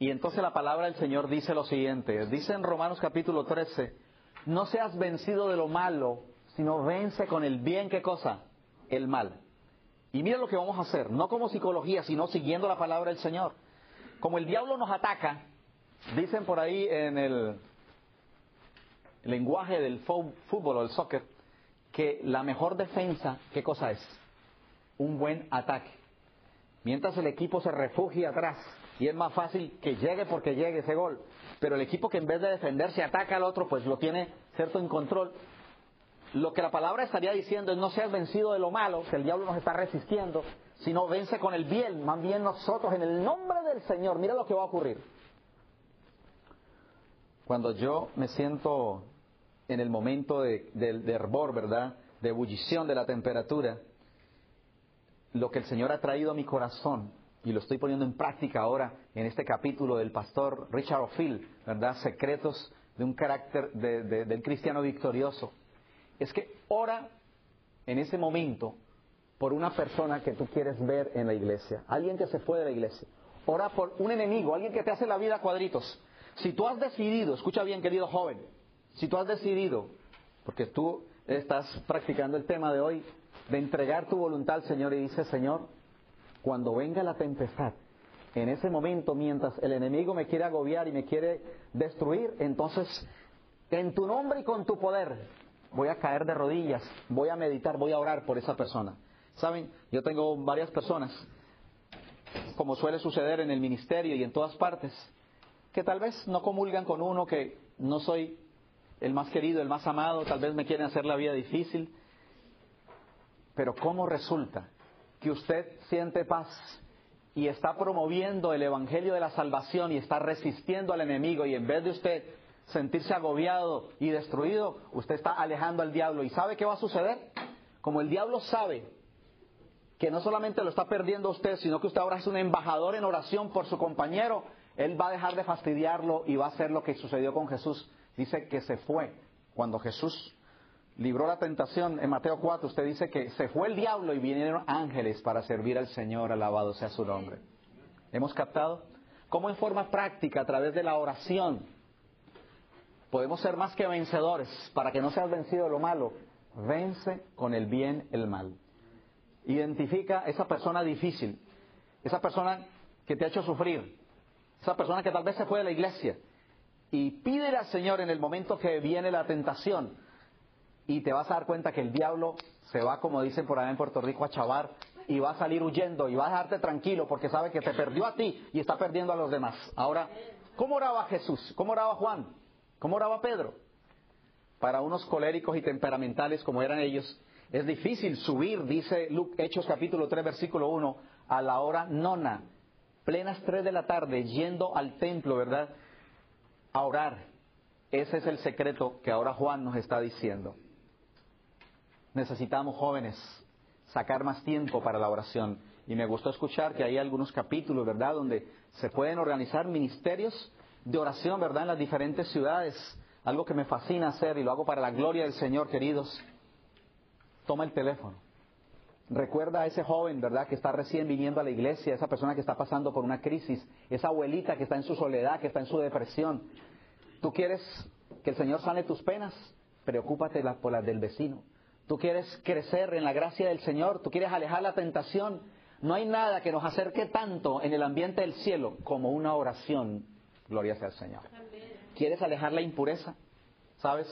Y entonces la palabra del Señor dice lo siguiente, dice en Romanos capítulo 13, no seas vencido de lo malo, sino vence con el bien, ¿qué cosa? El mal. Y mira lo que vamos a hacer, no como psicología, sino siguiendo la palabra del Señor. Como el diablo nos ataca, dicen por ahí en el lenguaje del fútbol o del soccer, que la mejor defensa, ¿qué cosa es? Un buen ataque. Mientras el equipo se refugia atrás y es más fácil que llegue porque llegue ese gol. Pero el equipo que en vez de defenderse ataca al otro, pues lo tiene cierto en control. Lo que la palabra estaría diciendo es no seas vencido de lo malo, que el diablo nos está resistiendo, sino vence con el bien, más bien nosotros en el nombre del Señor. Mira lo que va a ocurrir. Cuando yo me siento en el momento de, hervor, ¿verdad? De ebullición de la temperatura, lo que el Señor ha traído a mi corazón, y lo estoy poniendo en práctica ahora en este capítulo del pastor Richard O'Phil, ¿verdad? Secretos de un carácter del cristiano victorioso, es que ora en ese momento por una persona que tú quieres ver en la iglesia, alguien que se fue de la iglesia. Ora por un enemigo, alguien que te hace la vida cuadritos. Si tú has decidido, escucha bien querido joven, si tú has decidido, porque tú estás practicando el tema de hoy, de entregar tu voluntad al Señor y dices, Señor, cuando venga la tempestad, en ese momento, mientras el enemigo me quiere agobiar y me quiere destruir, entonces, en tu nombre y con tu poder, voy a caer de rodillas, voy a meditar, voy a orar por esa persona. Saben, yo tengo varias personas, como suele suceder en el ministerio y en todas partes, que tal vez no comulgan con uno, que no soy el más querido, el más amado, tal vez me quieren hacer la vida difícil. Pero ¿cómo resulta que usted siente paz y está promoviendo el Evangelio de la salvación y está resistiendo al enemigo y en vez de usted sentirse agobiado y destruido, usted está alejando al diablo. ¿Y sabe qué va a suceder? Como el diablo sabe que no solamente lo está perdiendo usted, sino que usted ahora es un embajador en oración por su compañero, él va a dejar de fastidiarlo y va a hacer lo que sucedió con Jesús. Dice que se fue. Cuando Jesús libró la tentación en Mateo 4, usted dice que se fue el diablo y vinieron ángeles para servir al Señor, alabado sea su nombre. ¿Hemos captado? ¿Cómo en forma práctica, a través de la oración, podemos ser más que vencedores para que no seas vencido lo malo? Vence con el bien el mal. Identifica esa persona difícil, esa persona que te ha hecho sufrir, esa persona que tal vez se fue de la iglesia y pídele al Señor en el momento que viene la tentación y te vas a dar cuenta que el diablo se va, como dicen por allá en Puerto Rico, a chavar y va a salir huyendo y va a dejarte tranquilo porque sabe que te perdió a ti y está perdiendo a los demás. Ahora, ¿cómo oraba Jesús? ¿Cómo oraba Juan? ¿Cómo oraba Pedro? Para unos coléricos y temperamentales como eran ellos, es difícil subir, dice Hechos capítulo 3, versículo 1, a la hora nona plenas 3 de la tarde, yendo al templo, ¿verdad? A orar. Ese es el secreto que ahora Juan nos está diciendo. Necesitamos jóvenes sacar más tiempo para la oración. Y me gustó escuchar que hay algunos capítulos, ¿verdad?, donde se pueden organizar ministerios de oración, ¿verdad?, en las diferentes ciudades. Algo que me fascina hacer y lo hago para la gloria del Señor, queridos. Toma el teléfono Recuerda a ese joven, ¿verdad?, que está recién viniendo a la iglesia, esa persona que está pasando por una crisis, esa abuelita que está en su soledad, que está en su depresión. ¿Tú quieres que el Señor sane tus penas? Preocúpate por las del vecino. ¿Tú quieres crecer en la gracia del Señor? ¿Tú quieres alejar la tentación? No hay nada que nos acerque tanto en el ambiente del cielo como una oración Gloria sea al Señor. ¿Quieres alejar la impureza? ¿Sabes?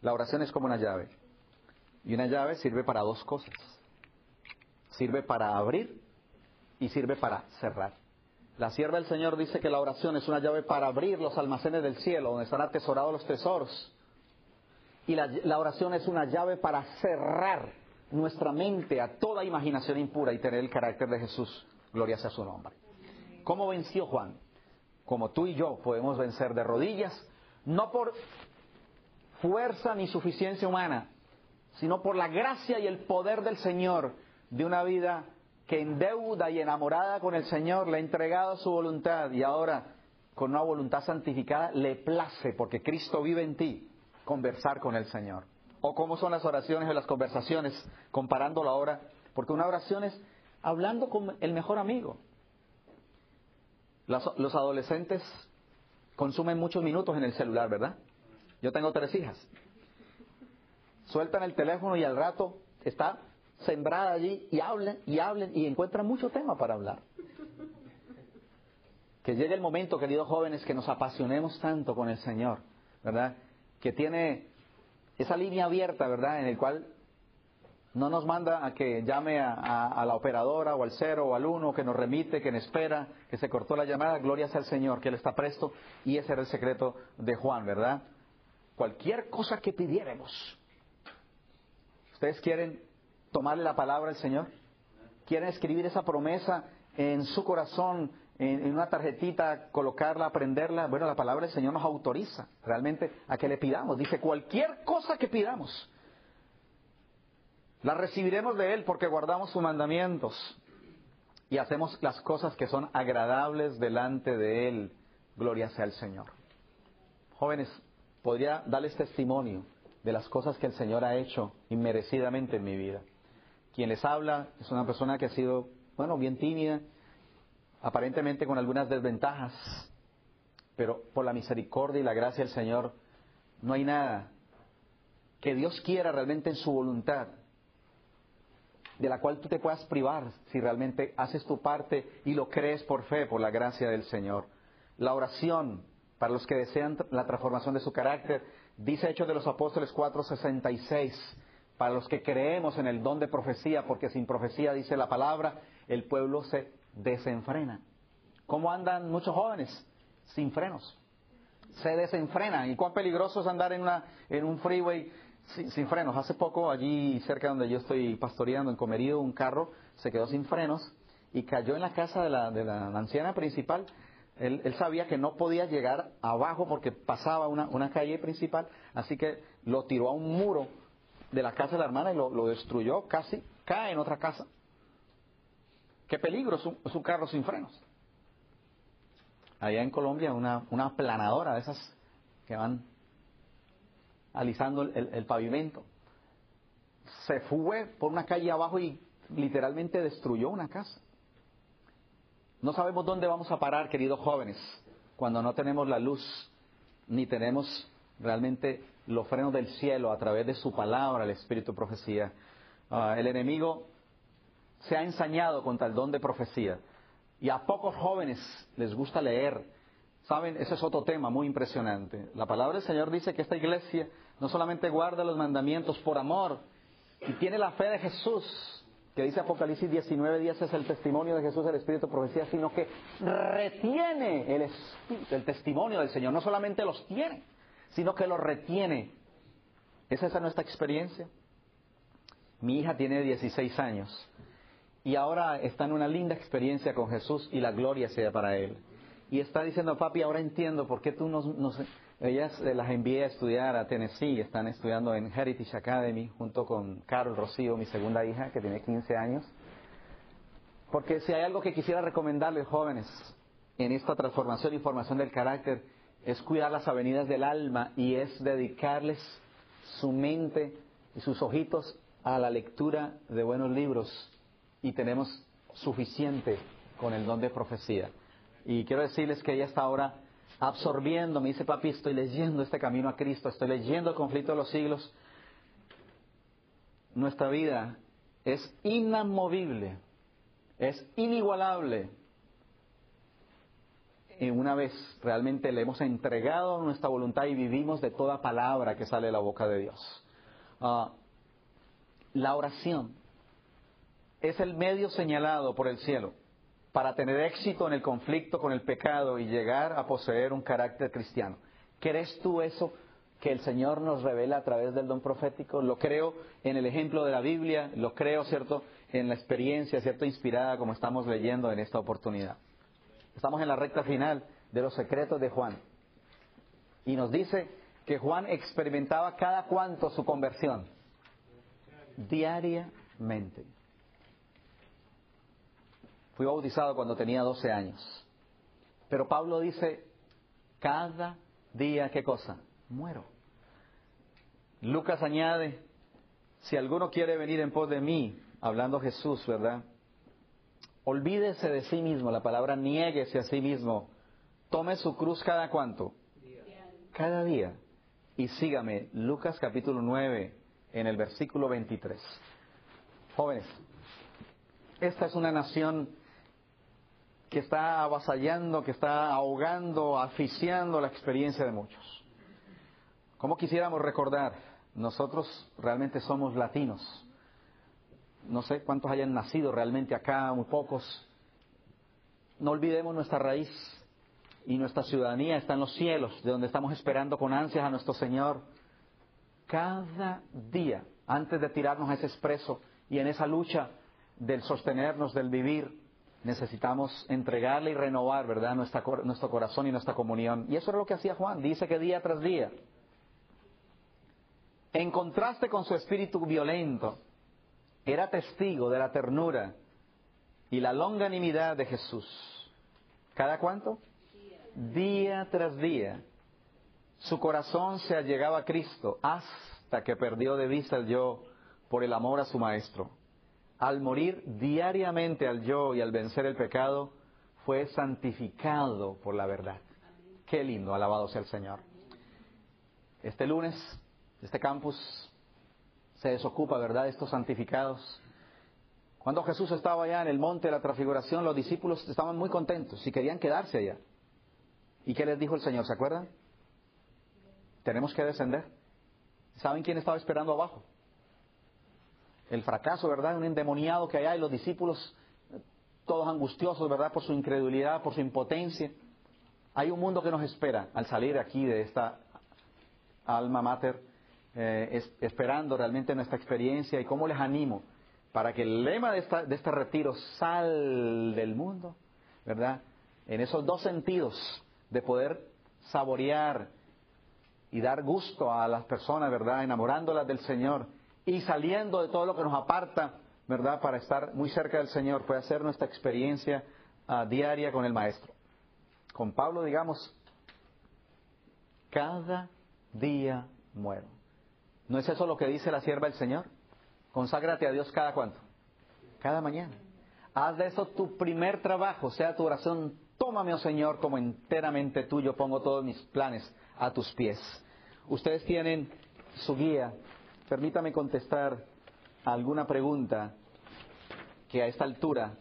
La oración es como una llave. Y una llave sirve para dos cosas. Sirve para abrir y sirve para cerrar. La sierva del Señor dice que la oración es una llave para abrir los almacenes del cielo, donde están atesorados los tesoros. Y la, oración es una llave para cerrar nuestra mente a toda imaginación impura y tener el carácter de Jesús. Gloria sea su nombre. ¿Cómo venció Juan? Como tú y yo podemos vencer de rodillas, no por fuerza ni suficiencia humana, sino por la gracia y el poder del Señor de una vida que en deuda y enamorada con el Señor le ha entregado su voluntad y ahora con una voluntad santificada le place, porque Cristo vive en ti, conversar con el Señor. O cómo son las oraciones o las conversaciones, comparándolo ahora, porque una oración es hablando con el mejor amigo. los adolescentes consumen muchos minutos en el celular, ¿verdad? Yo tengo tres hijas. Sueltan el teléfono y al rato está sembrada allí y hablen y hablen y encuentran mucho tema para hablar. Que llegue el momento, queridos jóvenes, que nos apasionemos tanto con el Señor, ¿verdad? Que tiene esa línea abierta, ¿verdad? En el cual no nos manda a que llame a, la operadora o al cero o al uno, que nos remite, que nos espera, que se cortó la llamada, gloria sea al Señor, que Él está presto. Y ese era el secreto de Juan, ¿verdad? Cualquier cosa que pidiéramos. ¿Ustedes quieren tomarle la palabra al Señor? ¿Quieren escribir esa promesa en su corazón, en, una tarjetita, colocarla, aprenderla? Bueno, la palabra del Señor nos autoriza realmente a que le pidamos. Dice, cualquier cosa que pidamos, la recibiremos de Él porque guardamos sus mandamientos y hacemos las cosas que son agradables delante de Él. Gloria sea al Señor. Jóvenes, podría darles testimonio de las cosas que el Señor ha hecho inmerecidamente en mi vida. Quien les habla es una persona que ha sido, bueno, bien tímida, aparentemente con algunas desventajas, pero por la misericordia y la gracia del Señor no hay nada que Dios quiera realmente en su voluntad, de la cual tú te puedas privar si realmente haces tu parte y lo crees por fe, por la gracia del Señor. La oración, para los que desean la transformación de su carácter, dice Hechos de los Apóstoles 4:66, para los que creemos en el don de profecía, porque sin profecía, dice la palabra, el pueblo se desenfrena. ¿Cómo andan muchos jóvenes? Sin frenos. Se desenfrenan. ¿Y cuán peligroso es andar en, una, en un freeway sin, frenos? Hace poco, allí cerca donde yo estoy pastoreando, en Comerío, un carro se quedó sin frenos y cayó en la casa de la, de la anciana principal. Él, sabía que no podía llegar abajo porque pasaba una calle principal, así que lo tiró a un muro de la casa de la hermana y lo, destruyó, casi cae en otra casa. Qué peligro es un, carro sin frenos. Allá en Colombia, una, una aplanadora de esas que van alisando el, pavimento. Se fue por una calle abajo y literalmente destruyó una casa. No sabemos dónde vamos a parar, queridos jóvenes, cuando no tenemos la luz ni tenemos realmente los frenos del cielo a través de su palabra, el espíritu profecía. Ah, el enemigo se ha ensañado contra el don de profecía y a pocos jóvenes les gusta leer. Saben, ese es otro tema muy impresionante. La palabra del Señor dice que esta iglesia no solamente guarda los mandamientos por amor y tiene la fe de Jesús, que dice Apocalipsis 19 días es el testimonio de Jesús, el Espíritu de profecía, sino que retiene el, el testimonio del Señor, no solamente los tiene, sino que lo retiene. ¿Es esa nuestra experiencia? Mi hija tiene 16 años y ahora está en una linda experiencia con Jesús y la gloria sea para Él. Y está diciendo, papi, ahora entiendo por qué tú nos... nos... Ellas eh, las envié a estudiar a Tennessee, están estudiando en Heritage Academy junto con Carol Rocío, mi segunda hija, que tiene 15 años. Porque si hay algo que quisiera recomendarles jóvenes en esta transformación y formación del carácter, es cuidar las avenidas del alma y es dedicarles su mente y sus ojitos a la lectura de buenos libros y tenemos suficiente con el don de profecía. Y quiero decirles que ella está ahora absorbiendo, me dice papi, estoy leyendo este camino a Cristo, estoy leyendo el conflicto de los siglos. Nuestra vida es inamovible, es inigualable en una vez realmente le hemos entregado nuestra voluntad y vivimos de toda palabra que sale de la boca de Dios. Ah, la oración es el medio señalado por el cielo para tener éxito en el conflicto con el pecado y llegar a poseer un carácter cristiano. ¿Crees tú eso que el Señor nos revela a través del don profético? Lo creo en el ejemplo de la Biblia, lo creo, ¿cierto?, en la experiencia, ¿cierto?, inspirada como estamos leyendo en esta oportunidad. Estamos en la recta final de los secretos de Juan. Y nos dice que Juan experimentaba cada cuanto su conversión. Diariamente. Fui bautizado cuando tenía 12 años. Pero Pablo dice, cada día, ¿qué cosa? Muero. Lucas añade, si alguno quiere venir en pos de mí, hablando Jesús, ¿verdad? Olvídese de sí mismo, la palabra niéguese a sí mismo. Tome su cruz cada cuanto? Cada día. Y sígame, Lucas capítulo 9, en el versículo 23. Jóvenes, esta es una nación que está avasallando, que está ahogando, asfixiando la experiencia de muchos. ¿Cómo quisiéramos recordar? Nosotros realmente somos latinos. No sé cuántos hayan nacido realmente acá, muy pocos. No olvidemos nuestra raíz y nuestra ciudadanía está en los cielos, de donde estamos esperando con ansias a nuestro Señor. Cada día, antes de tirarnos a ese expreso y en esa lucha del sostenernos, del vivir, necesitamos entregarle y renovar, ¿verdad?, nuestro corazón y nuestra comunión. Y eso era lo que hacía Juan. Dice que día tras día, en contraste con su espíritu violento, era testigo de la ternura y la longanimidad de Jesús. ¿Cada cuánto? Día tras día. Su corazón se allegaba a Cristo hasta que perdió de vista el yo por el amor a su Maestro al morir diariamente al yo y al vencer el pecado, fue santificado por la verdad. Qué lindo, alabado sea el Señor. Este lunes, este campus se desocupa, ¿verdad?, estos santificados. Cuando Jesús estaba allá en el monte de la transfiguración, los discípulos estaban muy contentos y querían quedarse allá. ¿Y qué les dijo el Señor? ¿Se acuerdan? Tenemos que descender. ¿Saben quién estaba esperando abajo? El fracaso, ¿verdad? Un endemoniado que hay y los discípulos todos angustiosos, ¿verdad? Por su incredulidad, por su impotencia. Hay un mundo que nos espera al salir aquí de esta alma mater, eh, esperando realmente nuestra experiencia y cómo les animo para que el lema de, esta, de este retiro, sal del mundo, ¿verdad? En esos dos sentidos de poder saborear y dar gusto a las personas, ¿verdad? Enamorándolas del Señor y saliendo de todo lo que nos aparta, ¿verdad? Para estar muy cerca del Señor, puede ser nuestra experiencia ah, diaria con el Maestro. Con Pablo, digamos, cada día muero. ¿No es eso lo que dice la sierva del Señor? Conságrate a Dios cada cuánto? Cada mañana. Haz de eso tu primer trabajo, sea tu oración. Tómame, oh Señor, como enteramente tuyo, pongo todos mis planes a tus pies. Ustedes tienen su guía Permítame contestar alguna pregunta que a esta altura,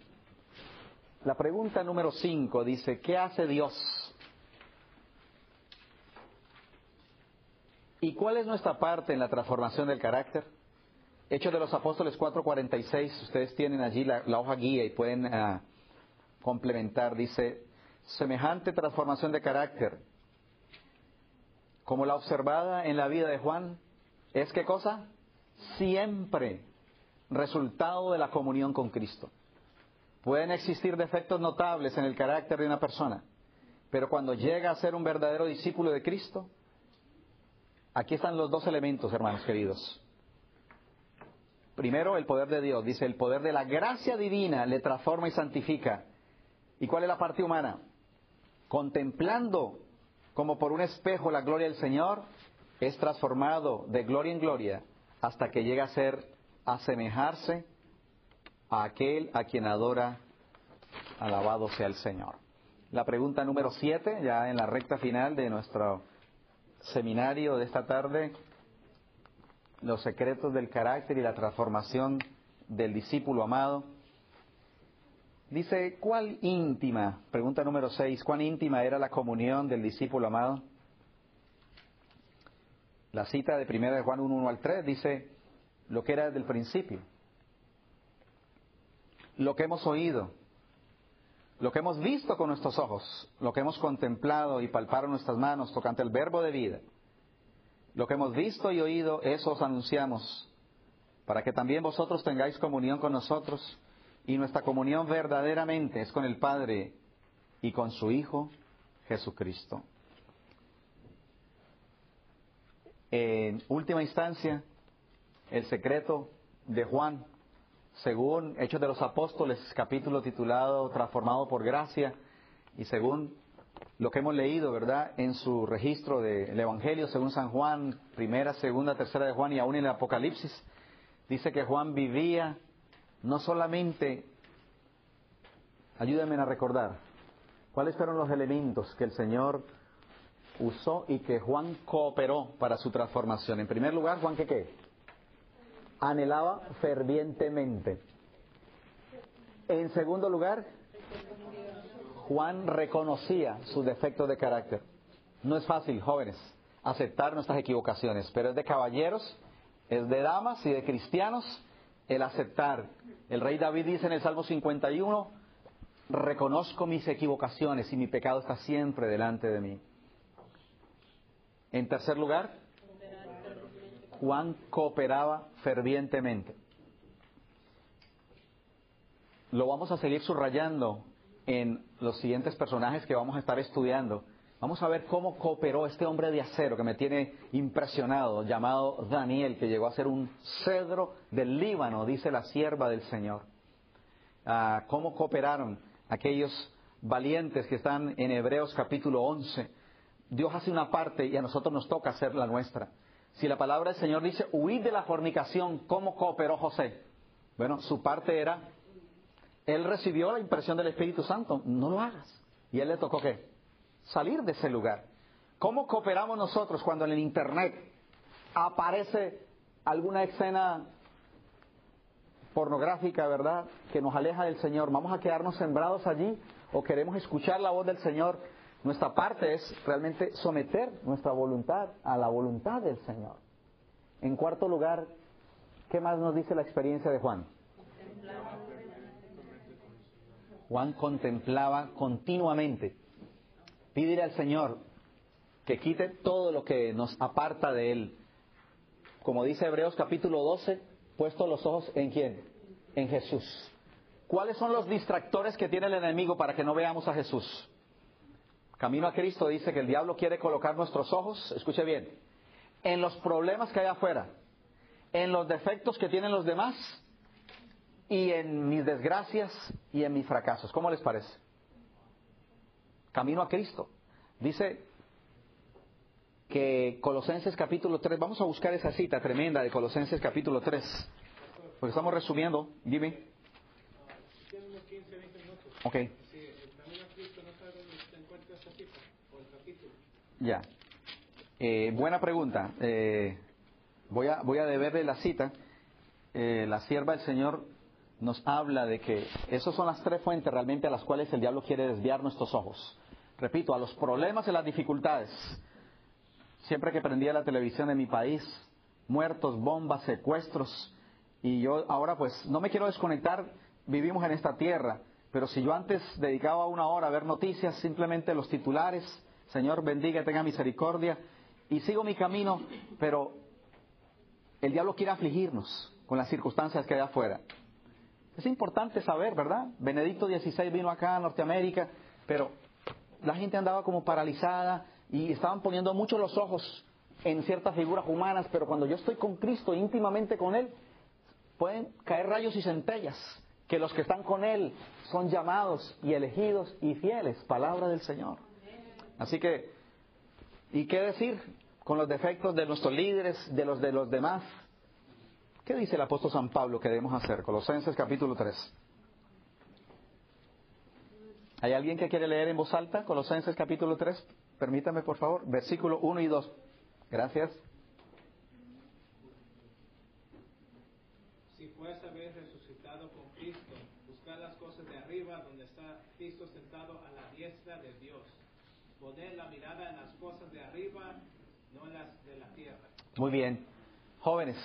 la pregunta número 5 dice, ¿qué hace Dios? ¿Y cuál es nuestra parte en la transformación del carácter? Hechos de los Apóstoles 4:46, ustedes tienen allí la, hoja guía y pueden ah, complementar, dice, semejante transformación de carácter, como la observada en la vida de Juan, es qué cosa? Siempre resultado de la comunión con Cristo. Pueden existir defectos notables en el carácter de una persona, pero cuando llega a ser un verdadero discípulo de Cristo, aquí están los dos elementos, hermanos queridos. Primero, el poder de Dios. Dice, el poder de la gracia divina le transforma y santifica. ¿Y cuál es la parte humana? Contemplando como por un espejo la gloria del Señor, es transformado de gloria en gloria hasta que llega a ser asemejarse a aquel a quien adora, alabado sea el Señor. La pregunta número siete, ya en la recta final de nuestro seminario de esta tarde, los secretos del carácter y la transformación del discípulo amado. Dice, ¿cuál íntima? Pregunta número 6. ¿Cuán íntima era la comunión del discípulo amado? La cita de 1 de Juan 1, 1 al 3 dice lo que era desde el principio. Lo que hemos oído, lo que hemos visto con nuestros ojos, lo que hemos contemplado y palpado nuestras manos tocante el verbo de vida. Lo que hemos visto y oído, eso os anunciamos, para que también vosotros tengáis comunión con nosotros y nuestra comunión verdaderamente es con el Padre y con su Hijo Jesucristo. En última instancia, el secreto de Juan, según Hechos de los Apóstoles, capítulo titulado Transformado por Gracia, y según lo que hemos leído, ¿verdad?, en su registro del Evangelio, según San Juan, primera, segunda, tercera de Juan y aún en el Apocalipsis, dice que Juan vivía no solamente, ayúdenme a recordar, cuáles fueron los elementos que el Señor usó y que Juan cooperó para su transformación. En primer lugar, Juan, ¿qué qué? Anhelaba fervientemente. En segundo lugar, Juan reconocía su defecto de carácter. No es fácil, jóvenes, aceptar nuestras equivocaciones, pero es de caballeros, es de damas y de cristianos el aceptar. El rey David dice en el Salmo 51, reconozco mis equivocaciones y mi pecado está siempre delante de mí. En tercer lugar, Juan cooperaba fervientemente. Lo vamos a seguir subrayando en los siguientes personajes que vamos a estar estudiando. Vamos a ver cómo cooperó este hombre de acero que me tiene impresionado, llamado Daniel, que llegó a ser un cedro del Líbano, dice la sierva del Señor. Ah, cómo cooperaron aquellos valientes que están en Hebreos capítulo 11. Dios hace una parte y a nosotros nos toca hacer la nuestra. Si la palabra del Señor dice, huid de la fornicación, ¿cómo cooperó José? Bueno, su parte era, él recibió la impresión del Espíritu Santo, no lo hagas. Y él le tocó qué? salir de ese lugar. ¿Cómo cooperamos nosotros cuando en el Internet aparece alguna escena pornográfica, verdad, que nos aleja del Señor? ¿Vamos a quedarnos sembrados allí o queremos escuchar la voz del Señor? Nuestra parte es realmente someter nuestra voluntad a la voluntad del Señor. En cuarto lugar, ¿qué más nos dice la experiencia de Juan? Juan contemplaba continuamente Pídele al Señor que quite todo lo que nos aparta de Él. Como dice Hebreos capítulo 12, puesto los ojos en quién? En Jesús. ¿Cuáles son los distractores que tiene el enemigo para que no veamos a Jesús? Camino a Cristo dice que el diablo quiere colocar nuestros ojos, escuche bien, en los problemas que hay afuera, en los defectos que tienen los demás y en mis desgracias y en mis fracasos. ¿Cómo les parece? camino a Cristo. Dice que Colosenses capítulo 3, vamos a buscar esa cita tremenda de Colosenses capítulo 3, porque estamos resumiendo, dime. Ok. Ya. Eh, buena pregunta. Eh, voy, a, voy a deberle la cita. Eh, la sierva del Señor nos habla de que esas son las tres fuentes realmente a las cuales el diablo quiere desviar nuestros ojos repito, a los problemas y las dificultades. Siempre que prendía la televisión en mi país, muertos, bombas, secuestros, y yo ahora pues no me quiero desconectar, vivimos en esta tierra, pero si yo antes dedicaba una hora a ver noticias, simplemente los titulares, Señor bendiga, tenga misericordia, y sigo mi camino, pero el diablo quiere afligirnos con las circunstancias que hay afuera. Es importante saber, ¿verdad? Benedicto XVI vino acá a Norteamérica, pero la gente andaba como paralizada y estaban poniendo mucho los ojos en ciertas figuras humanas, pero cuando yo estoy con Cristo íntimamente con Él, pueden caer rayos y centellas, que los que están con Él son llamados y elegidos y fieles, palabra del Señor. Así que, ¿y qué decir con los defectos de nuestros líderes, de los de los demás? ¿Qué dice el apóstol San Pablo que debemos hacer? Colosenses capítulo 3. ¿Hay alguien que quiere leer en voz alta Colosenses capítulo 3? Permítame, por favor, versículo 1 y 2. Gracias. Si pues habéis resucitado con Cristo, buscad las cosas de arriba donde está Cristo sentado a la diestra de Dios. Poner la mirada en las cosas de arriba, no en las de la tierra. Muy bien. Jóvenes,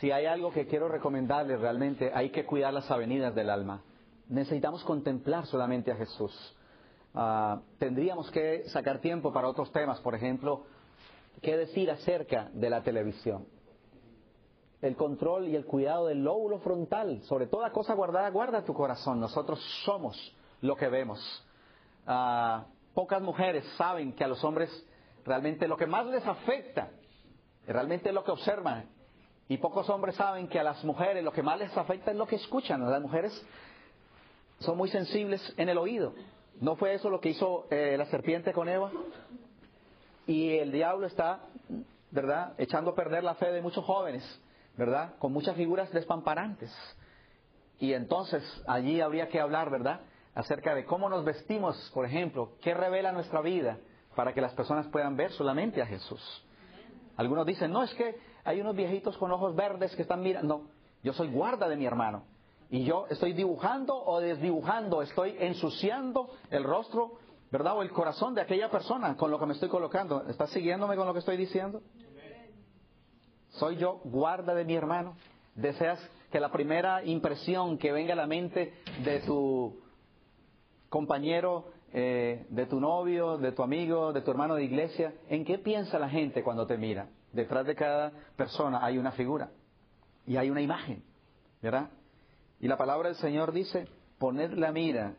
si hay algo que quiero recomendarles realmente, hay que cuidar las avenidas del alma. Necesitamos contemplar solamente a Jesús. Ah, tendríamos que sacar tiempo para otros temas, por ejemplo, qué decir acerca de la televisión. El control y el cuidado del lóbulo frontal, sobre toda cosa guardada, guarda tu corazón. Nosotros somos lo que vemos. Ah, pocas mujeres saben que a los hombres realmente lo que más les afecta, realmente lo que observan. Y pocos hombres saben que a las mujeres lo que más les afecta es lo que escuchan. Las mujeres son muy sensibles en el oído. ¿No fue eso lo que hizo eh, la serpiente con Eva? Y el diablo está, ¿verdad?, echando a perder la fe de muchos jóvenes, ¿verdad?, con muchas figuras despamparantes. Y entonces allí habría que hablar, ¿verdad?, acerca de cómo nos vestimos, por ejemplo, qué revela nuestra vida para que las personas puedan ver solamente a Jesús. Algunos dicen, no, es que hay unos viejitos con ojos verdes que están mirando. No, yo soy guarda de mi hermano. Y yo estoy dibujando o desdibujando, estoy ensuciando el rostro, ¿verdad? O el corazón de aquella persona con lo que me estoy colocando. ¿Estás siguiéndome con lo que estoy diciendo? ¿Soy yo guarda de mi hermano? ¿Deseas que la primera impresión que venga a la mente de tu compañero, eh, de tu novio, de tu amigo, de tu hermano de iglesia, ¿en qué piensa la gente cuando te mira? Detrás de cada persona hay una figura y hay una imagen, ¿verdad? Y la palabra del Señor dice, poned la mira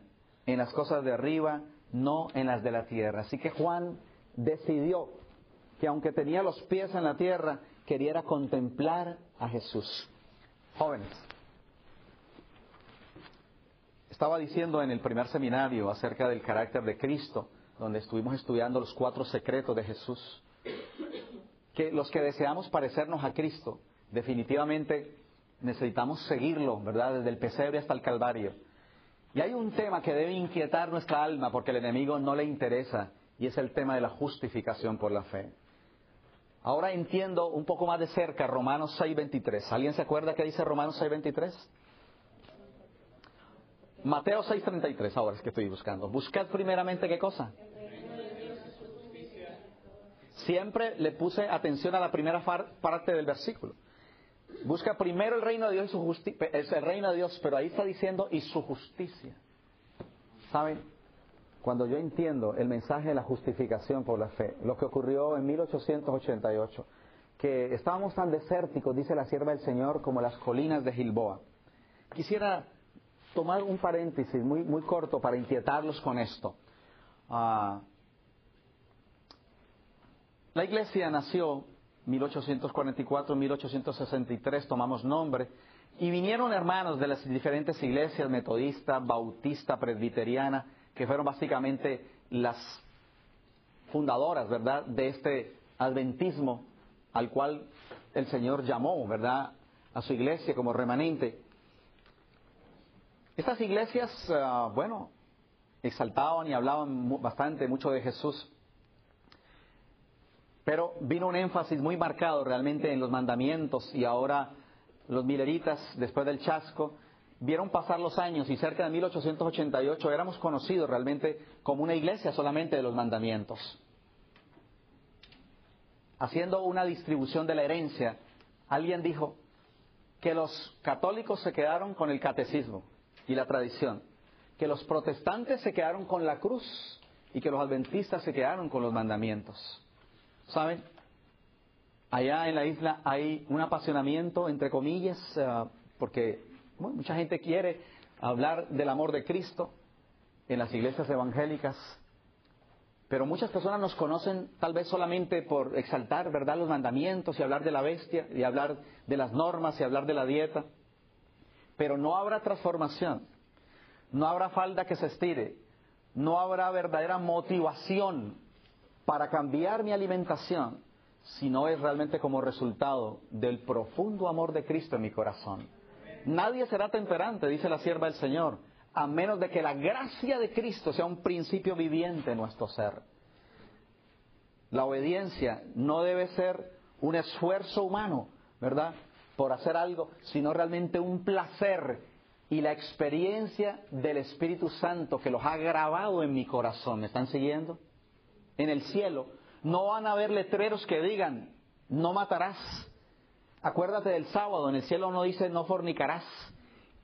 en las cosas de arriba, no en las de la tierra. Así que Juan decidió que aunque tenía los pies en la tierra, quería contemplar a Jesús. Jóvenes, estaba diciendo en el primer seminario acerca del carácter de Cristo, donde estuvimos estudiando los cuatro secretos de Jesús, que los que deseamos parecernos a Cristo, definitivamente necesitamos seguirlo, ¿verdad? Desde el pesebre hasta el Calvario. Y hay un tema que debe inquietar nuestra alma porque el enemigo no le interesa y es el tema de la justificación por la fe. Ahora entiendo un poco más de cerca Romanos 6:23. ¿Alguien se acuerda qué dice Romanos 6:23? Mateo 6:33, ahora es que estoy buscando. Buscad primeramente qué cosa. Siempre le puse atención a la primera parte del versículo. Busca primero el reino de Dios y su justicia. Es el reino de Dios, pero ahí está diciendo y su justicia. ¿Saben? Cuando yo entiendo el mensaje de la justificación por la fe, lo que ocurrió en 1888, que estábamos tan desérticos, dice la sierva del Señor, como las colinas de Gilboa. Quisiera tomar un paréntesis muy, muy corto para inquietarlos con esto. Ah, la iglesia nació 1844-1863 tomamos nombre, y vinieron hermanos de las diferentes iglesias metodista, bautista, presbiteriana, que fueron básicamente las fundadoras, ¿verdad?, de este adventismo al cual el Señor llamó, ¿verdad?, a su iglesia como remanente. Estas iglesias, ah, bueno, exaltaban y hablaban bastante, mucho de Jesús. Pero vino un énfasis muy marcado realmente en los mandamientos y ahora los mileritas, después del chasco, vieron pasar los años y cerca de 1888 éramos conocidos realmente como una iglesia solamente de los mandamientos. Haciendo una distribución de la herencia, alguien dijo que los católicos se quedaron con el catecismo y la tradición, que los protestantes se quedaron con la cruz y que los adventistas se quedaron con los mandamientos. ¿Saben? Allá en la isla hay un apasionamiento, entre comillas, eh, porque mucha gente quiere hablar del amor de Cristo en las iglesias evangélicas, pero muchas personas nos conocen tal vez solamente por exaltar, ¿verdad?, los mandamientos y hablar de la bestia y hablar de las normas y hablar de la dieta, pero no habrá transformación, no habrá falda que se estire, no habrá verdadera motivación para cambiar mi alimentación si no es realmente como resultado del profundo amor de Cristo en mi corazón. Nadie será temperante, dice la sierva del Señor, a menos de que la gracia de Cristo sea un principio viviente en nuestro ser. La obediencia no debe ser un esfuerzo humano, ¿verdad? Por hacer algo, sino realmente un placer y la experiencia del Espíritu Santo que los ha grabado en mi corazón. ¿Me están siguiendo? En el cielo no van a haber letreros que digan, no matarás. Acuérdate del sábado, en el cielo no dice, no fornicarás.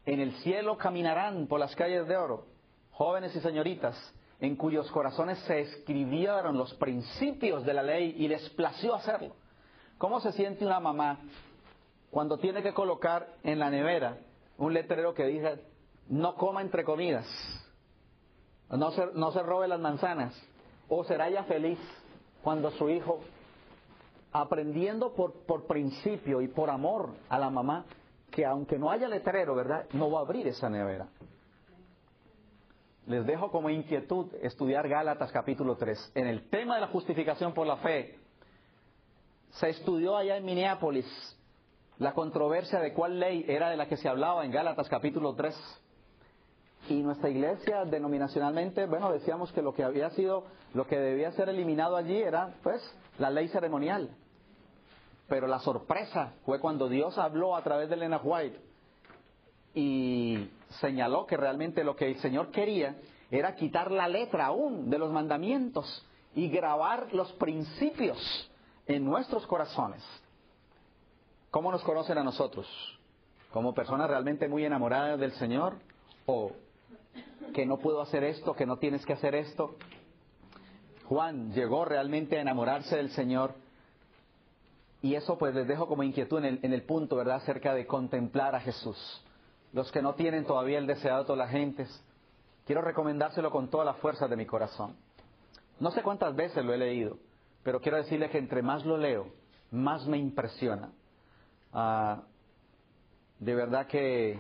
En el cielo caminarán por las calles de oro jóvenes y señoritas en cuyos corazones se escribieron los principios de la ley y les plació hacerlo. ¿Cómo se siente una mamá cuando tiene que colocar en la nevera un letrero que dice no coma entre comidas, no se, no se robe las manzanas? ¿O será ella feliz cuando su hijo, aprendiendo por, por principio y por amor a la mamá, que aunque no haya letrero, ¿verdad? No va a abrir esa nevera. Les dejo como inquietud estudiar Gálatas capítulo 3. En el tema de la justificación por la fe, se estudió allá en Minneapolis la controversia de cuál ley era de la que se hablaba en Gálatas capítulo 3. Y nuestra iglesia denominacionalmente, bueno, decíamos que lo que había sido, lo que debía ser eliminado allí era, pues, la ley ceremonial. Pero la sorpresa fue cuando Dios habló a través de Elena White y señaló que realmente lo que el Señor quería era quitar la letra aún de los mandamientos y grabar los principios en nuestros corazones. ¿Cómo nos conocen a nosotros? ¿Como personas realmente muy enamoradas del Señor? ¿O que no puedo hacer esto, que no tienes que hacer esto? Juan llegó realmente a enamorarse del Señor y eso pues les dejo como inquietud en el, punto, ¿verdad?, acerca de contemplar a Jesús los que no tienen todavía el deseado de todas las gentes, quiero recomendárselo con toda la fuerza de mi corazón. No sé cuántas veces lo he leído, pero quiero decirle que entre más lo leo, más me impresiona. Ah, de verdad que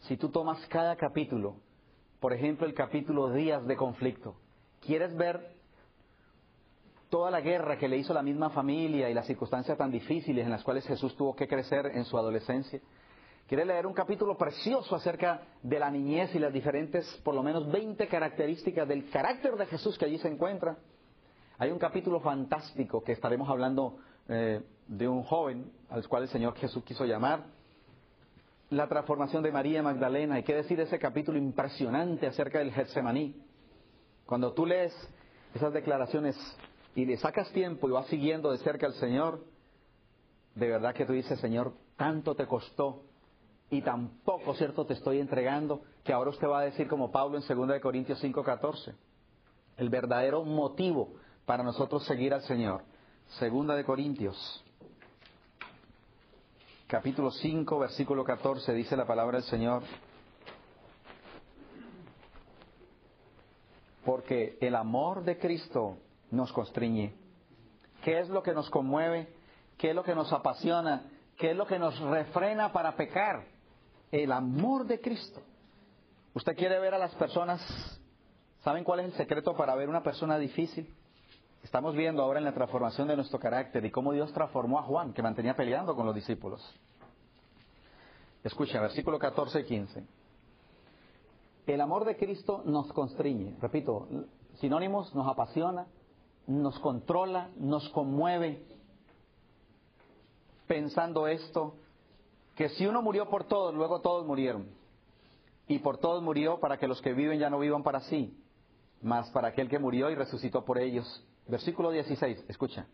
si tú tomas cada capítulo, por ejemplo el capítulo Días de Conflicto, quieres ver toda la guerra que le hizo la misma familia y las circunstancias tan difíciles en las cuales Jesús tuvo que crecer en su adolescencia, Quiere leer un capítulo precioso acerca de la niñez y las diferentes, por lo menos 20 características del carácter de Jesús que allí se encuentra. Hay un capítulo fantástico que estaremos hablando eh, de un joven al cual el Señor Jesús quiso llamar. La transformación de María Magdalena. Hay que decir ese capítulo impresionante acerca del Getsemaní. Cuando tú lees esas declaraciones y le sacas tiempo y vas siguiendo de cerca al Señor, de verdad que tú dices, Señor, tanto te costó y tampoco, ¿cierto?, te estoy entregando, que ahora usted va a decir como Pablo en 2 Corintios 5:14, el verdadero motivo para nosotros seguir al Señor. 2 de Corintios, capítulo 5, versículo 14, dice la palabra del Señor, porque el amor de Cristo nos constriñe. ¿Qué es lo que nos conmueve? ¿Qué es lo que nos apasiona? ¿Qué es lo que nos refrena para pecar? el amor de Cristo. ¿Usted quiere ver a las personas? ¿Saben cuál es el secreto para ver una persona difícil? Estamos viendo ahora en la transformación de nuestro carácter y cómo Dios transformó a Juan, que mantenía peleando con los discípulos. Escucha, versículo 14 y 15. El amor de Cristo nos constriñe, repito, sinónimos, nos apasiona, nos controla, nos conmueve. Pensando esto, que si uno murió por todos, luego todos murieron. Y por todos murió para que los que viven ya no vivan para sí, mas para aquel que murió y resucitó por ellos. Versículo 16, escucha.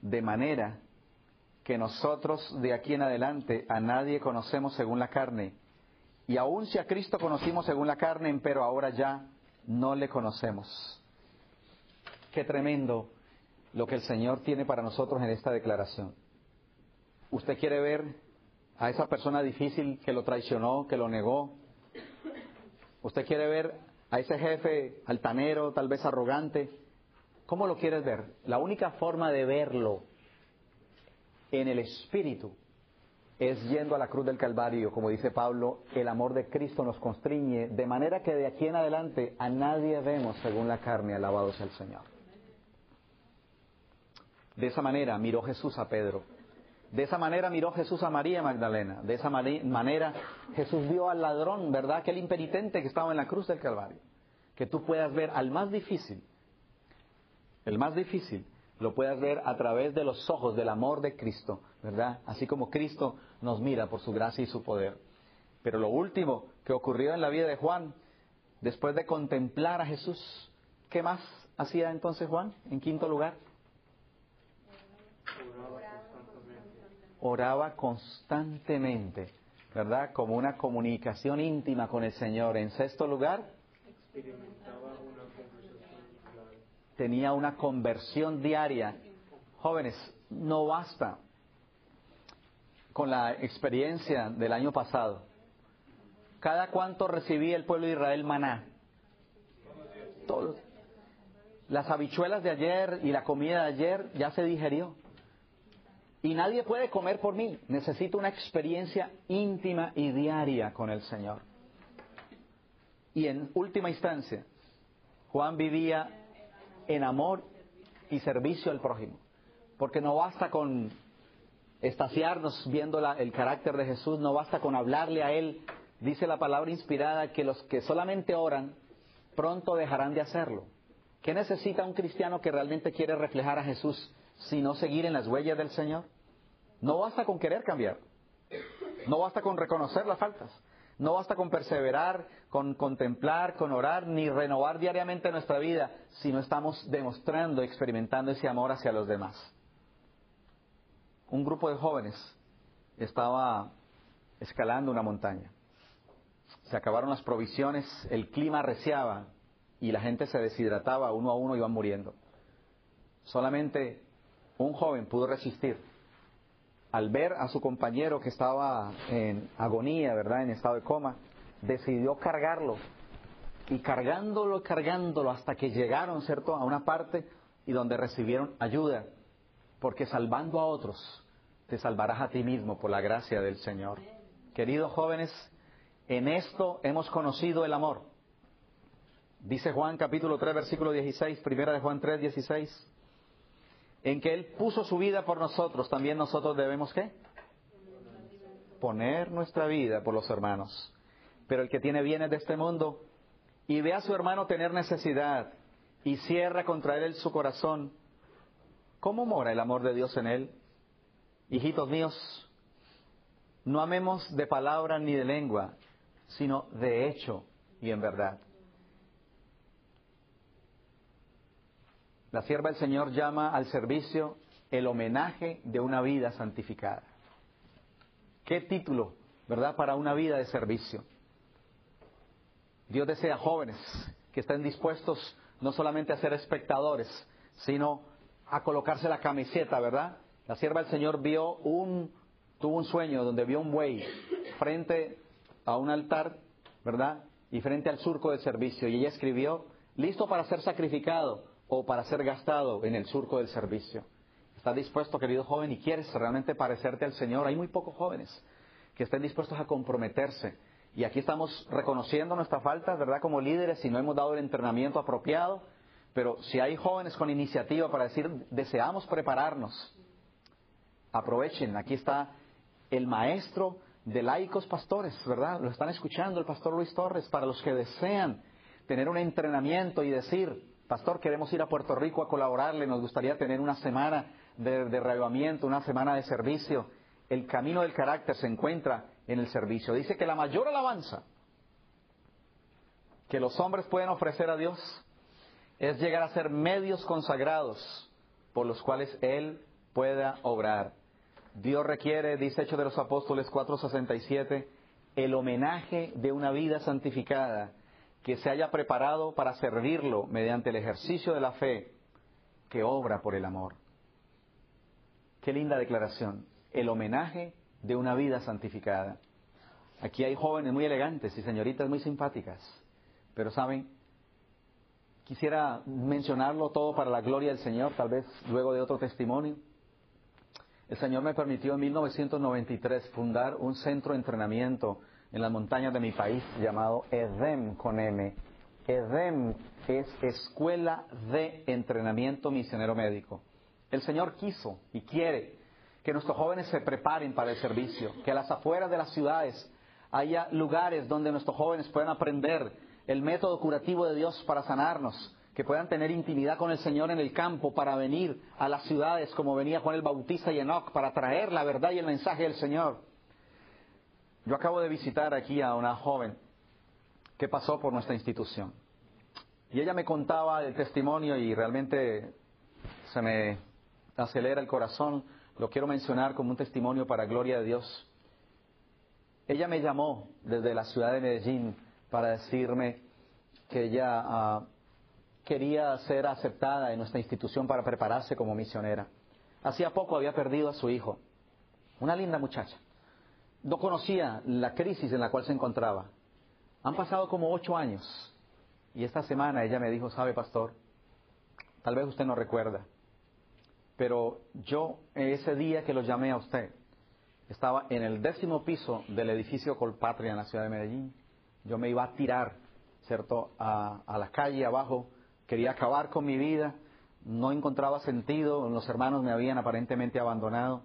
De manera que nosotros de aquí en adelante a nadie conocemos según la carne. Y aun si a Cristo conocimos según la carne, pero ahora ya no le conocemos. Qué tremendo lo que el Señor tiene para nosotros en esta declaración. Usted quiere ver a esa persona difícil que lo traicionó, que lo negó. Usted quiere ver a ese jefe altanero, tal vez arrogante. ¿Cómo lo quieres ver? La única forma de verlo en el espíritu es yendo a la cruz del Calvario, como dice Pablo, el amor de Cristo nos constriñe, de manera que de aquí en adelante a nadie vemos según la carne, alabado sea el Señor. De esa manera miró Jesús a Pedro de esa manera miró Jesús a María Magdalena. De esa manera Jesús vio al ladrón, ¿verdad? Aquel impenitente que estaba en la cruz del Calvario. Que tú puedas ver al más difícil. El más difícil lo puedas ver a través de los ojos del amor de Cristo, ¿verdad? Así como Cristo nos mira por su gracia y su poder. Pero lo último, que ocurrió en la vida de Juan después de contemplar a Jesús. ¿Qué más hacía entonces Juan en quinto lugar? Oraba constantemente, ¿verdad? Como una comunicación íntima con el Señor. En sexto lugar, tenía una conversión diaria. Jóvenes, no basta con la experiencia del año pasado. ¿Cada cuánto recibía el pueblo de Israel maná? Todos. Las habichuelas de ayer y la comida de ayer ya se digerió. Y nadie puede comer por mí. Necesito una experiencia íntima y diaria con el Señor. Y en última instancia, Juan vivía en amor y servicio al prójimo. Porque no basta con estaciarnos viendo el carácter de Jesús, no basta con hablarle a Él. Dice la palabra inspirada que los que solamente oran pronto dejarán de hacerlo. ¿Qué necesita un cristiano que realmente quiere reflejar a Jesús si no seguir en las huellas del Señor? No basta con querer cambiar. No basta con reconocer las faltas. No basta con perseverar, con contemplar, con orar, ni renovar diariamente nuestra vida si no estamos demostrando, experimentando ese amor hacia los demás. Un grupo de jóvenes estaba escalando una montaña. Se acabaron las provisiones, el clima arreciaba y la gente se deshidrataba, uno a uno iban muriendo. Solamente un joven pudo resistir al ver a su compañero que estaba en agonía, ¿verdad? En estado de coma, decidió cargarlo. Y cargándolo, cargándolo, hasta que llegaron, ¿cierto?, a una parte y donde recibieron ayuda. Porque salvando a otros, te salvarás a ti mismo por la gracia del Señor. Queridos jóvenes, en esto hemos conocido el amor. Dice Juan capítulo 3, versículo 16, primera de Juan 3, 16 en que Él puso su vida por nosotros, también nosotros debemos qué? Poner nuestra vida por los hermanos. Pero el que tiene bienes de este mundo y ve a su hermano tener necesidad y cierra contra él su corazón, ¿cómo mora el amor de Dios en él? Hijitos míos, no amemos de palabra ni de lengua, sino de hecho y en verdad. La sierva del Señor llama al servicio el homenaje de una vida santificada. ¿Qué título, verdad, para una vida de servicio? Dios desea jóvenes que estén dispuestos no solamente a ser espectadores, sino a colocarse la camiseta, ¿verdad? La sierva del Señor vio un, tuvo un sueño donde vio un buey frente a un altar, ¿verdad? Y frente al surco de servicio. Y ella escribió, listo para ser sacrificado o para ser gastado en el surco del servicio. ¿Estás dispuesto, querido joven, y quieres realmente parecerte al Señor? Hay muy pocos jóvenes que estén dispuestos a comprometerse. Y aquí estamos reconociendo nuestra falta, ¿verdad? Como líderes, si no hemos dado el entrenamiento apropiado. Pero si hay jóvenes con iniciativa para decir, deseamos prepararnos, aprovechen. Aquí está el maestro de laicos pastores, ¿verdad? Lo están escuchando el pastor Luis Torres, para los que desean tener un entrenamiento y decir, Pastor, queremos ir a Puerto Rico a colaborarle, nos gustaría tener una semana de, de una semana de servicio. El camino del carácter se encuentra en el servicio. Dice que la mayor alabanza que los hombres pueden ofrecer a Dios es llegar a ser medios consagrados por los cuales Él pueda obrar. Dios requiere, dice Hecho de los Apóstoles 4:67, el homenaje de una vida santificada que se haya preparado para servirlo mediante el ejercicio de la fe que obra por el amor. Qué linda declaración. El homenaje de una vida santificada. Aquí hay jóvenes muy elegantes y señoritas muy simpáticas, pero saben, quisiera mencionarlo todo para la gloria del Señor, tal vez luego de otro testimonio. El Señor me permitió en 1993 fundar un centro de entrenamiento en las montañas de mi país llamado EDEM con M. EDEM es Escuela de Entrenamiento Misionero Médico. El Señor quiso y quiere que nuestros jóvenes se preparen para el servicio, que a las afueras de las ciudades haya lugares donde nuestros jóvenes puedan aprender el método curativo de Dios para sanarnos, que puedan tener intimidad con el Señor en el campo para venir a las ciudades como venía Juan el Bautista y Enoch para traer la verdad y el mensaje del Señor. Yo acabo de visitar aquí a una joven que pasó por nuestra institución. Y ella me contaba el testimonio y realmente se me acelera el corazón. Lo quiero mencionar como un testimonio para gloria de Dios. Ella me llamó desde la ciudad de Medellín para decirme que ella ah, quería ser aceptada en nuestra institución para prepararse como misionera. Hacía poco había perdido a su hijo, una linda muchacha. No conocía la crisis en la cual se encontraba. Han pasado como ocho años y esta semana ella me dijo, sabe pastor, tal vez usted no recuerda, pero yo ese día que lo llamé a usted, estaba en el décimo piso del edificio Colpatria en la ciudad de Medellín. Yo me iba a tirar, ¿cierto?, a, a la calle abajo, quería acabar con mi vida, no encontraba sentido, los hermanos me habían aparentemente abandonado.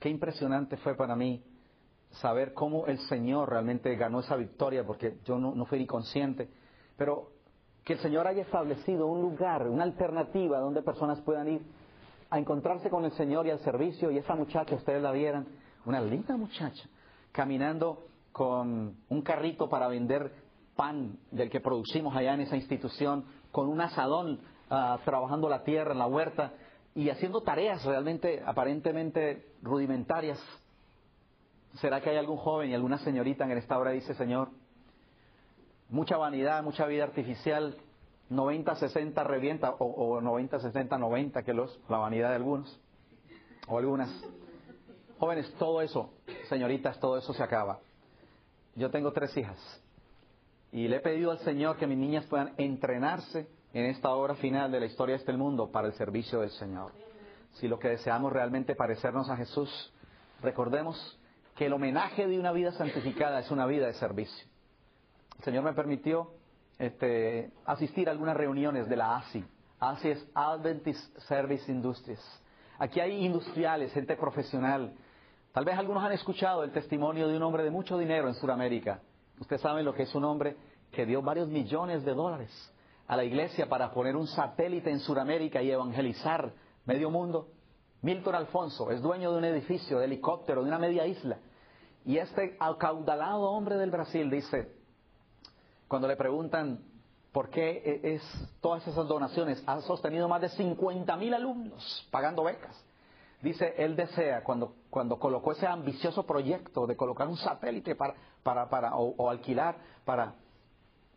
Qué impresionante fue para mí saber cómo el Señor realmente ganó esa victoria, porque yo no, fui ni consciente, pero que el Señor haya establecido un lugar, una alternativa donde personas puedan ir a encontrarse con el Señor y al servicio, y esa muchacha, ustedes la vieran, una linda muchacha, caminando con un carrito para vender pan del que producimos allá en esa institución, con un asadón ah, trabajando la tierra en la huerta y haciendo tareas realmente aparentemente rudimentarias. ¿Será que hay algún joven y alguna señorita en esta hora dice, Señor, mucha vanidad, mucha vida artificial, 90, 60 revienta, o, 90, 60, 90, que los, la vanidad de algunos, o algunas. Jóvenes, todo eso, señoritas, todo eso se acaba. Yo tengo tres hijas y le he pedido al Señor que mis niñas puedan entrenarse en esta obra final de la historia de este mundo para el servicio del Señor. Si lo que deseamos realmente parecernos a Jesús, recordemos que el homenaje de una vida santificada es una vida de servicio. El Señor me permitió este, asistir a algunas reuniones de la ASI. ASI es Adventist Service Industries. Aquí hay industriales, gente profesional. Tal vez algunos han escuchado el testimonio de un hombre de mucho dinero en Sudamérica. Ustedes saben lo que es un hombre que dio varios millones de dólares a la iglesia para poner un satélite en Sudamérica y evangelizar medio mundo. Milton Alfonso es dueño de un edificio de helicóptero de una media isla. Y este acaudalado hombre del Brasil dice, cuando le preguntan por qué e-, es todas esas donaciones, ha sostenido más de 50 mil alumnos pagando becas. Dice, él desea, cuando, cuando colocó ese ambicioso proyecto de colocar un satélite para, para, para o, alquilar para,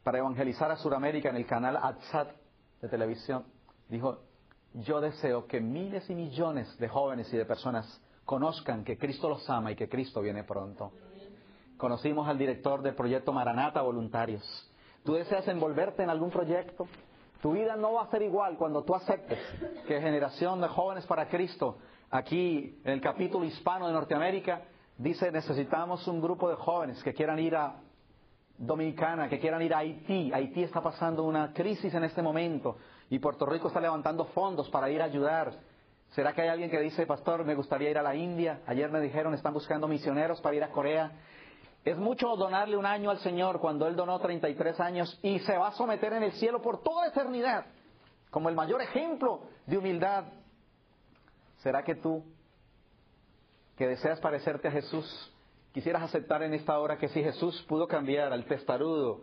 para evangelizar a Sudamérica en el canal ATSAT de televisión, dijo, yo deseo que miles y millones de jóvenes y de personas conozcan que Cristo los ama y que Cristo viene pronto. Conocimos al director del proyecto Maranata Voluntarios. ¿Tú deseas envolverte en algún proyecto? Tu vida no va a ser igual cuando tú aceptes que Generación de Jóvenes para Cristo, aquí en el capítulo hispano de Norteamérica, dice necesitamos un grupo de jóvenes que quieran ir a Dominicana, que quieran ir a Haití. Haití está pasando una crisis en este momento y Puerto Rico está levantando fondos para ir a ayudar. ¿Será que hay alguien que dice, pastor, me gustaría ir a la India? Ayer me dijeron, están buscando misioneros para ir a Corea. Es mucho donarle un año al Señor cuando Él donó 33 años y se va a someter en el cielo por toda eternidad, como el mayor ejemplo de humildad. ¿Será que tú, que deseas parecerte a Jesús, quisieras aceptar en esta hora que si Jesús pudo cambiar al testarudo,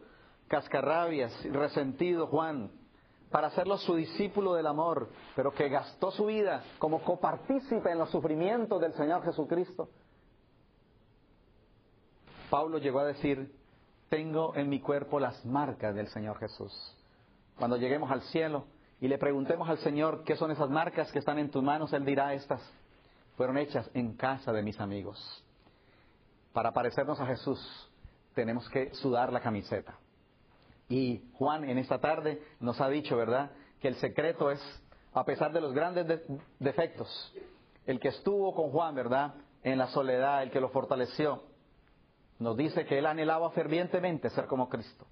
cascarrabias, resentido Juan, para hacerlo su discípulo del amor, pero que gastó su vida como copartícipe en los sufrimientos del Señor Jesucristo, Pablo llegó a decir, tengo en mi cuerpo las marcas del Señor Jesús. Cuando lleguemos al cielo y le preguntemos al Señor qué son esas marcas que están en tus manos, Él dirá, estas fueron hechas en casa de mis amigos. Para parecernos a Jesús tenemos que sudar la camiseta. Y Juan en esta tarde nos ha dicho, ¿verdad?, que el secreto es, a pesar de los grandes defectos, el que estuvo con Juan, ¿verdad?, en la soledad, el que lo fortaleció, nos dice que él anhelaba fervientemente ser como Cristo,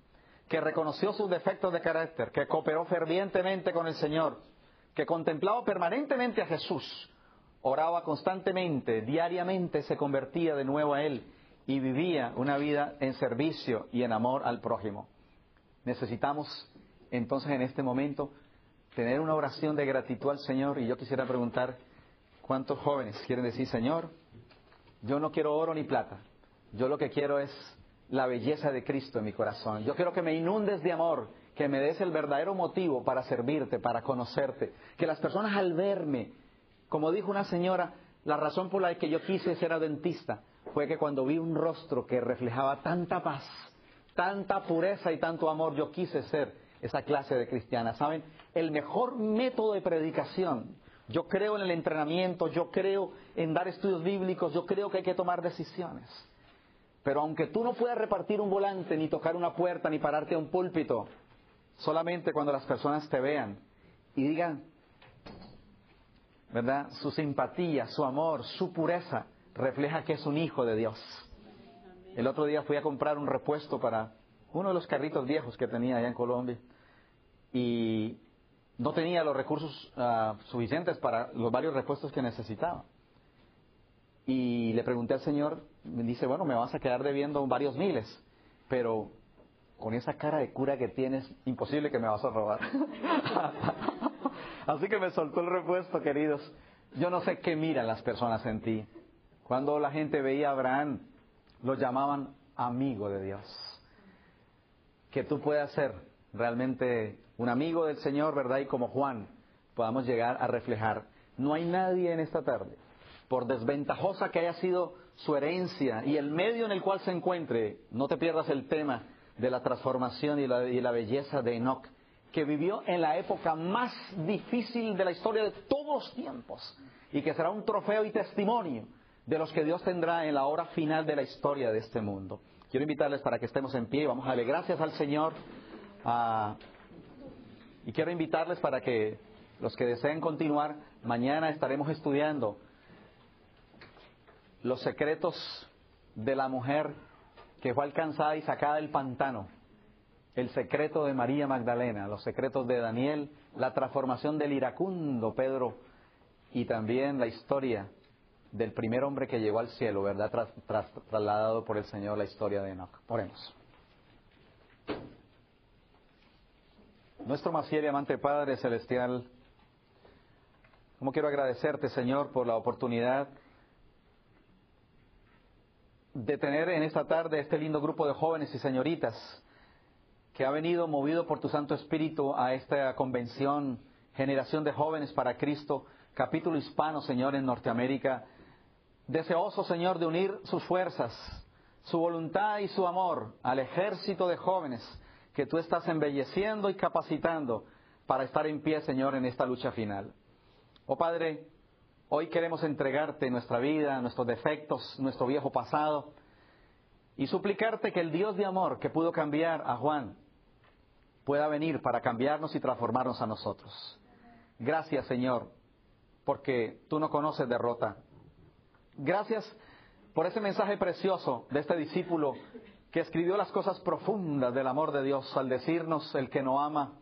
que reconoció sus defectos de carácter, que cooperó fervientemente con el Señor, que contemplaba permanentemente a Jesús, oraba constantemente, diariamente se convertía de nuevo a Él y vivía una vida en servicio y en amor al prójimo. Necesitamos entonces en este momento tener una oración de gratitud al Señor y yo quisiera preguntar, ¿cuántos jóvenes quieren decir, Señor, yo no quiero oro ni plata, yo lo que quiero es la belleza de Cristo en mi corazón. Yo quiero que me inundes de amor, que me des el verdadero motivo para servirte, para conocerte. Que las personas al verme, como dijo una señora, la razón por la que yo quise ser dentista fue que cuando vi un rostro que reflejaba tanta paz, tanta pureza y tanto amor, yo quise ser esa clase de cristiana. ¿Saben? El mejor método de predicación. Yo creo en el entrenamiento, yo creo en dar estudios bíblicos, yo creo que hay que tomar decisiones. Pero aunque tú no puedas repartir un volante, ni tocar una puerta, ni pararte a un púlpito, solamente cuando las personas te vean y digan, ¿verdad? Su simpatía, su amor, su pureza refleja que es un hijo de Dios. El otro día fui a comprar un repuesto para uno de los carritos viejos que tenía allá en Colombia y no tenía los recursos ah, suficientes para los varios repuestos que necesitaba. Y le pregunté al Señor, me dice, bueno, me vas a quedar debiendo varios miles, pero con esa cara de cura que tienes, imposible que me vas a robar. Así que me soltó el repuesto, queridos. Yo no sé qué miran las personas en ti. Cuando la gente veía a Abraham, lo llamaban amigo de Dios. Que tú puedas ser realmente un amigo del Señor, ¿verdad? Y como Juan, podamos llegar a reflejar. No hay nadie en esta tarde, por desventajosa que haya sido su herencia y el medio en el cual se encuentre, no te pierdas el tema de la transformación y la, y la belleza de Enoch, que vivió en la época más difícil de la historia de todos los tiempos y que será un trofeo y testimonio de los que Dios tendrá en la hora final de la historia de este mundo. Quiero invitarles para que estemos en pie y vamos a darle gracias al Señor. Ah, y quiero invitarles para que los que deseen continuar, mañana estaremos estudiando los secretos de la mujer que fue alcanzada y sacada del pantano, el secreto de María Magdalena, los secretos de Daniel, la transformación del iracundo Pedro y también la historia del primer hombre que llegó al cielo, ¿verdad? trasladado por el Señor la historia de Enoch. Oremos. Nuestro más fiel y amante Padre Celestial, como quiero agradecerte, Señor, por la oportunidad de tener en esta tarde este lindo grupo de jóvenes y señoritas que ha venido movido por tu Santo Espíritu a esta convención, generación de jóvenes para Cristo, capítulo hispano, Señor, en Norteamérica, deseoso, Señor, de unir sus fuerzas, su voluntad y su amor al ejército de jóvenes que tú estás embelleciendo y capacitando para estar en pie, Señor, en esta lucha final. Oh Padre, Hoy queremos entregarte nuestra vida, nuestros defectos, nuestro viejo pasado y suplicarte que el Dios de amor que pudo cambiar a Juan pueda venir para cambiarnos y transformarnos a nosotros. Gracias Señor, porque tú no conoces derrota. Gracias por ese mensaje precioso de este discípulo que escribió las cosas profundas del amor de Dios al decirnos el que no ama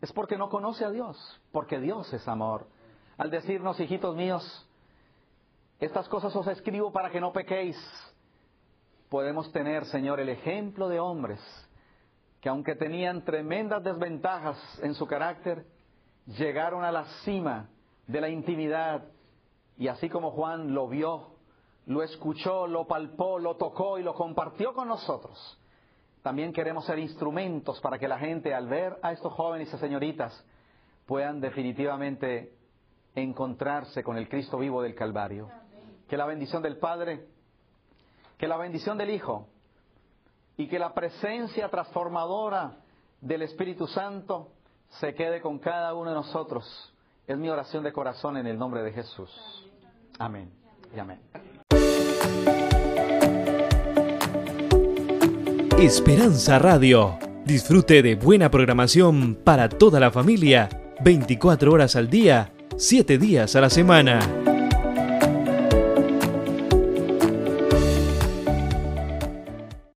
es porque no conoce a Dios, porque Dios es amor al decirnos, hijitos míos, estas cosas os escribo para que no pequéis. Podemos tener, Señor, el ejemplo de hombres que aunque tenían tremendas desventajas en su carácter, llegaron a la cima de la intimidad y así como Juan lo vio, lo escuchó, lo palpó, lo tocó y lo compartió con nosotros, también queremos ser instrumentos para que la gente al ver a estos jóvenes y señoritas puedan definitivamente encontrarse con el Cristo vivo del Calvario. Que la bendición del Padre, que la bendición del Hijo y que la presencia transformadora del Espíritu Santo se quede con cada uno de nosotros. Es mi oración de corazón en el nombre de Jesús. Amén y amén. Esperanza Radio. Disfrute de buena programación para toda la familia, 24 horas al día siete días a la semana.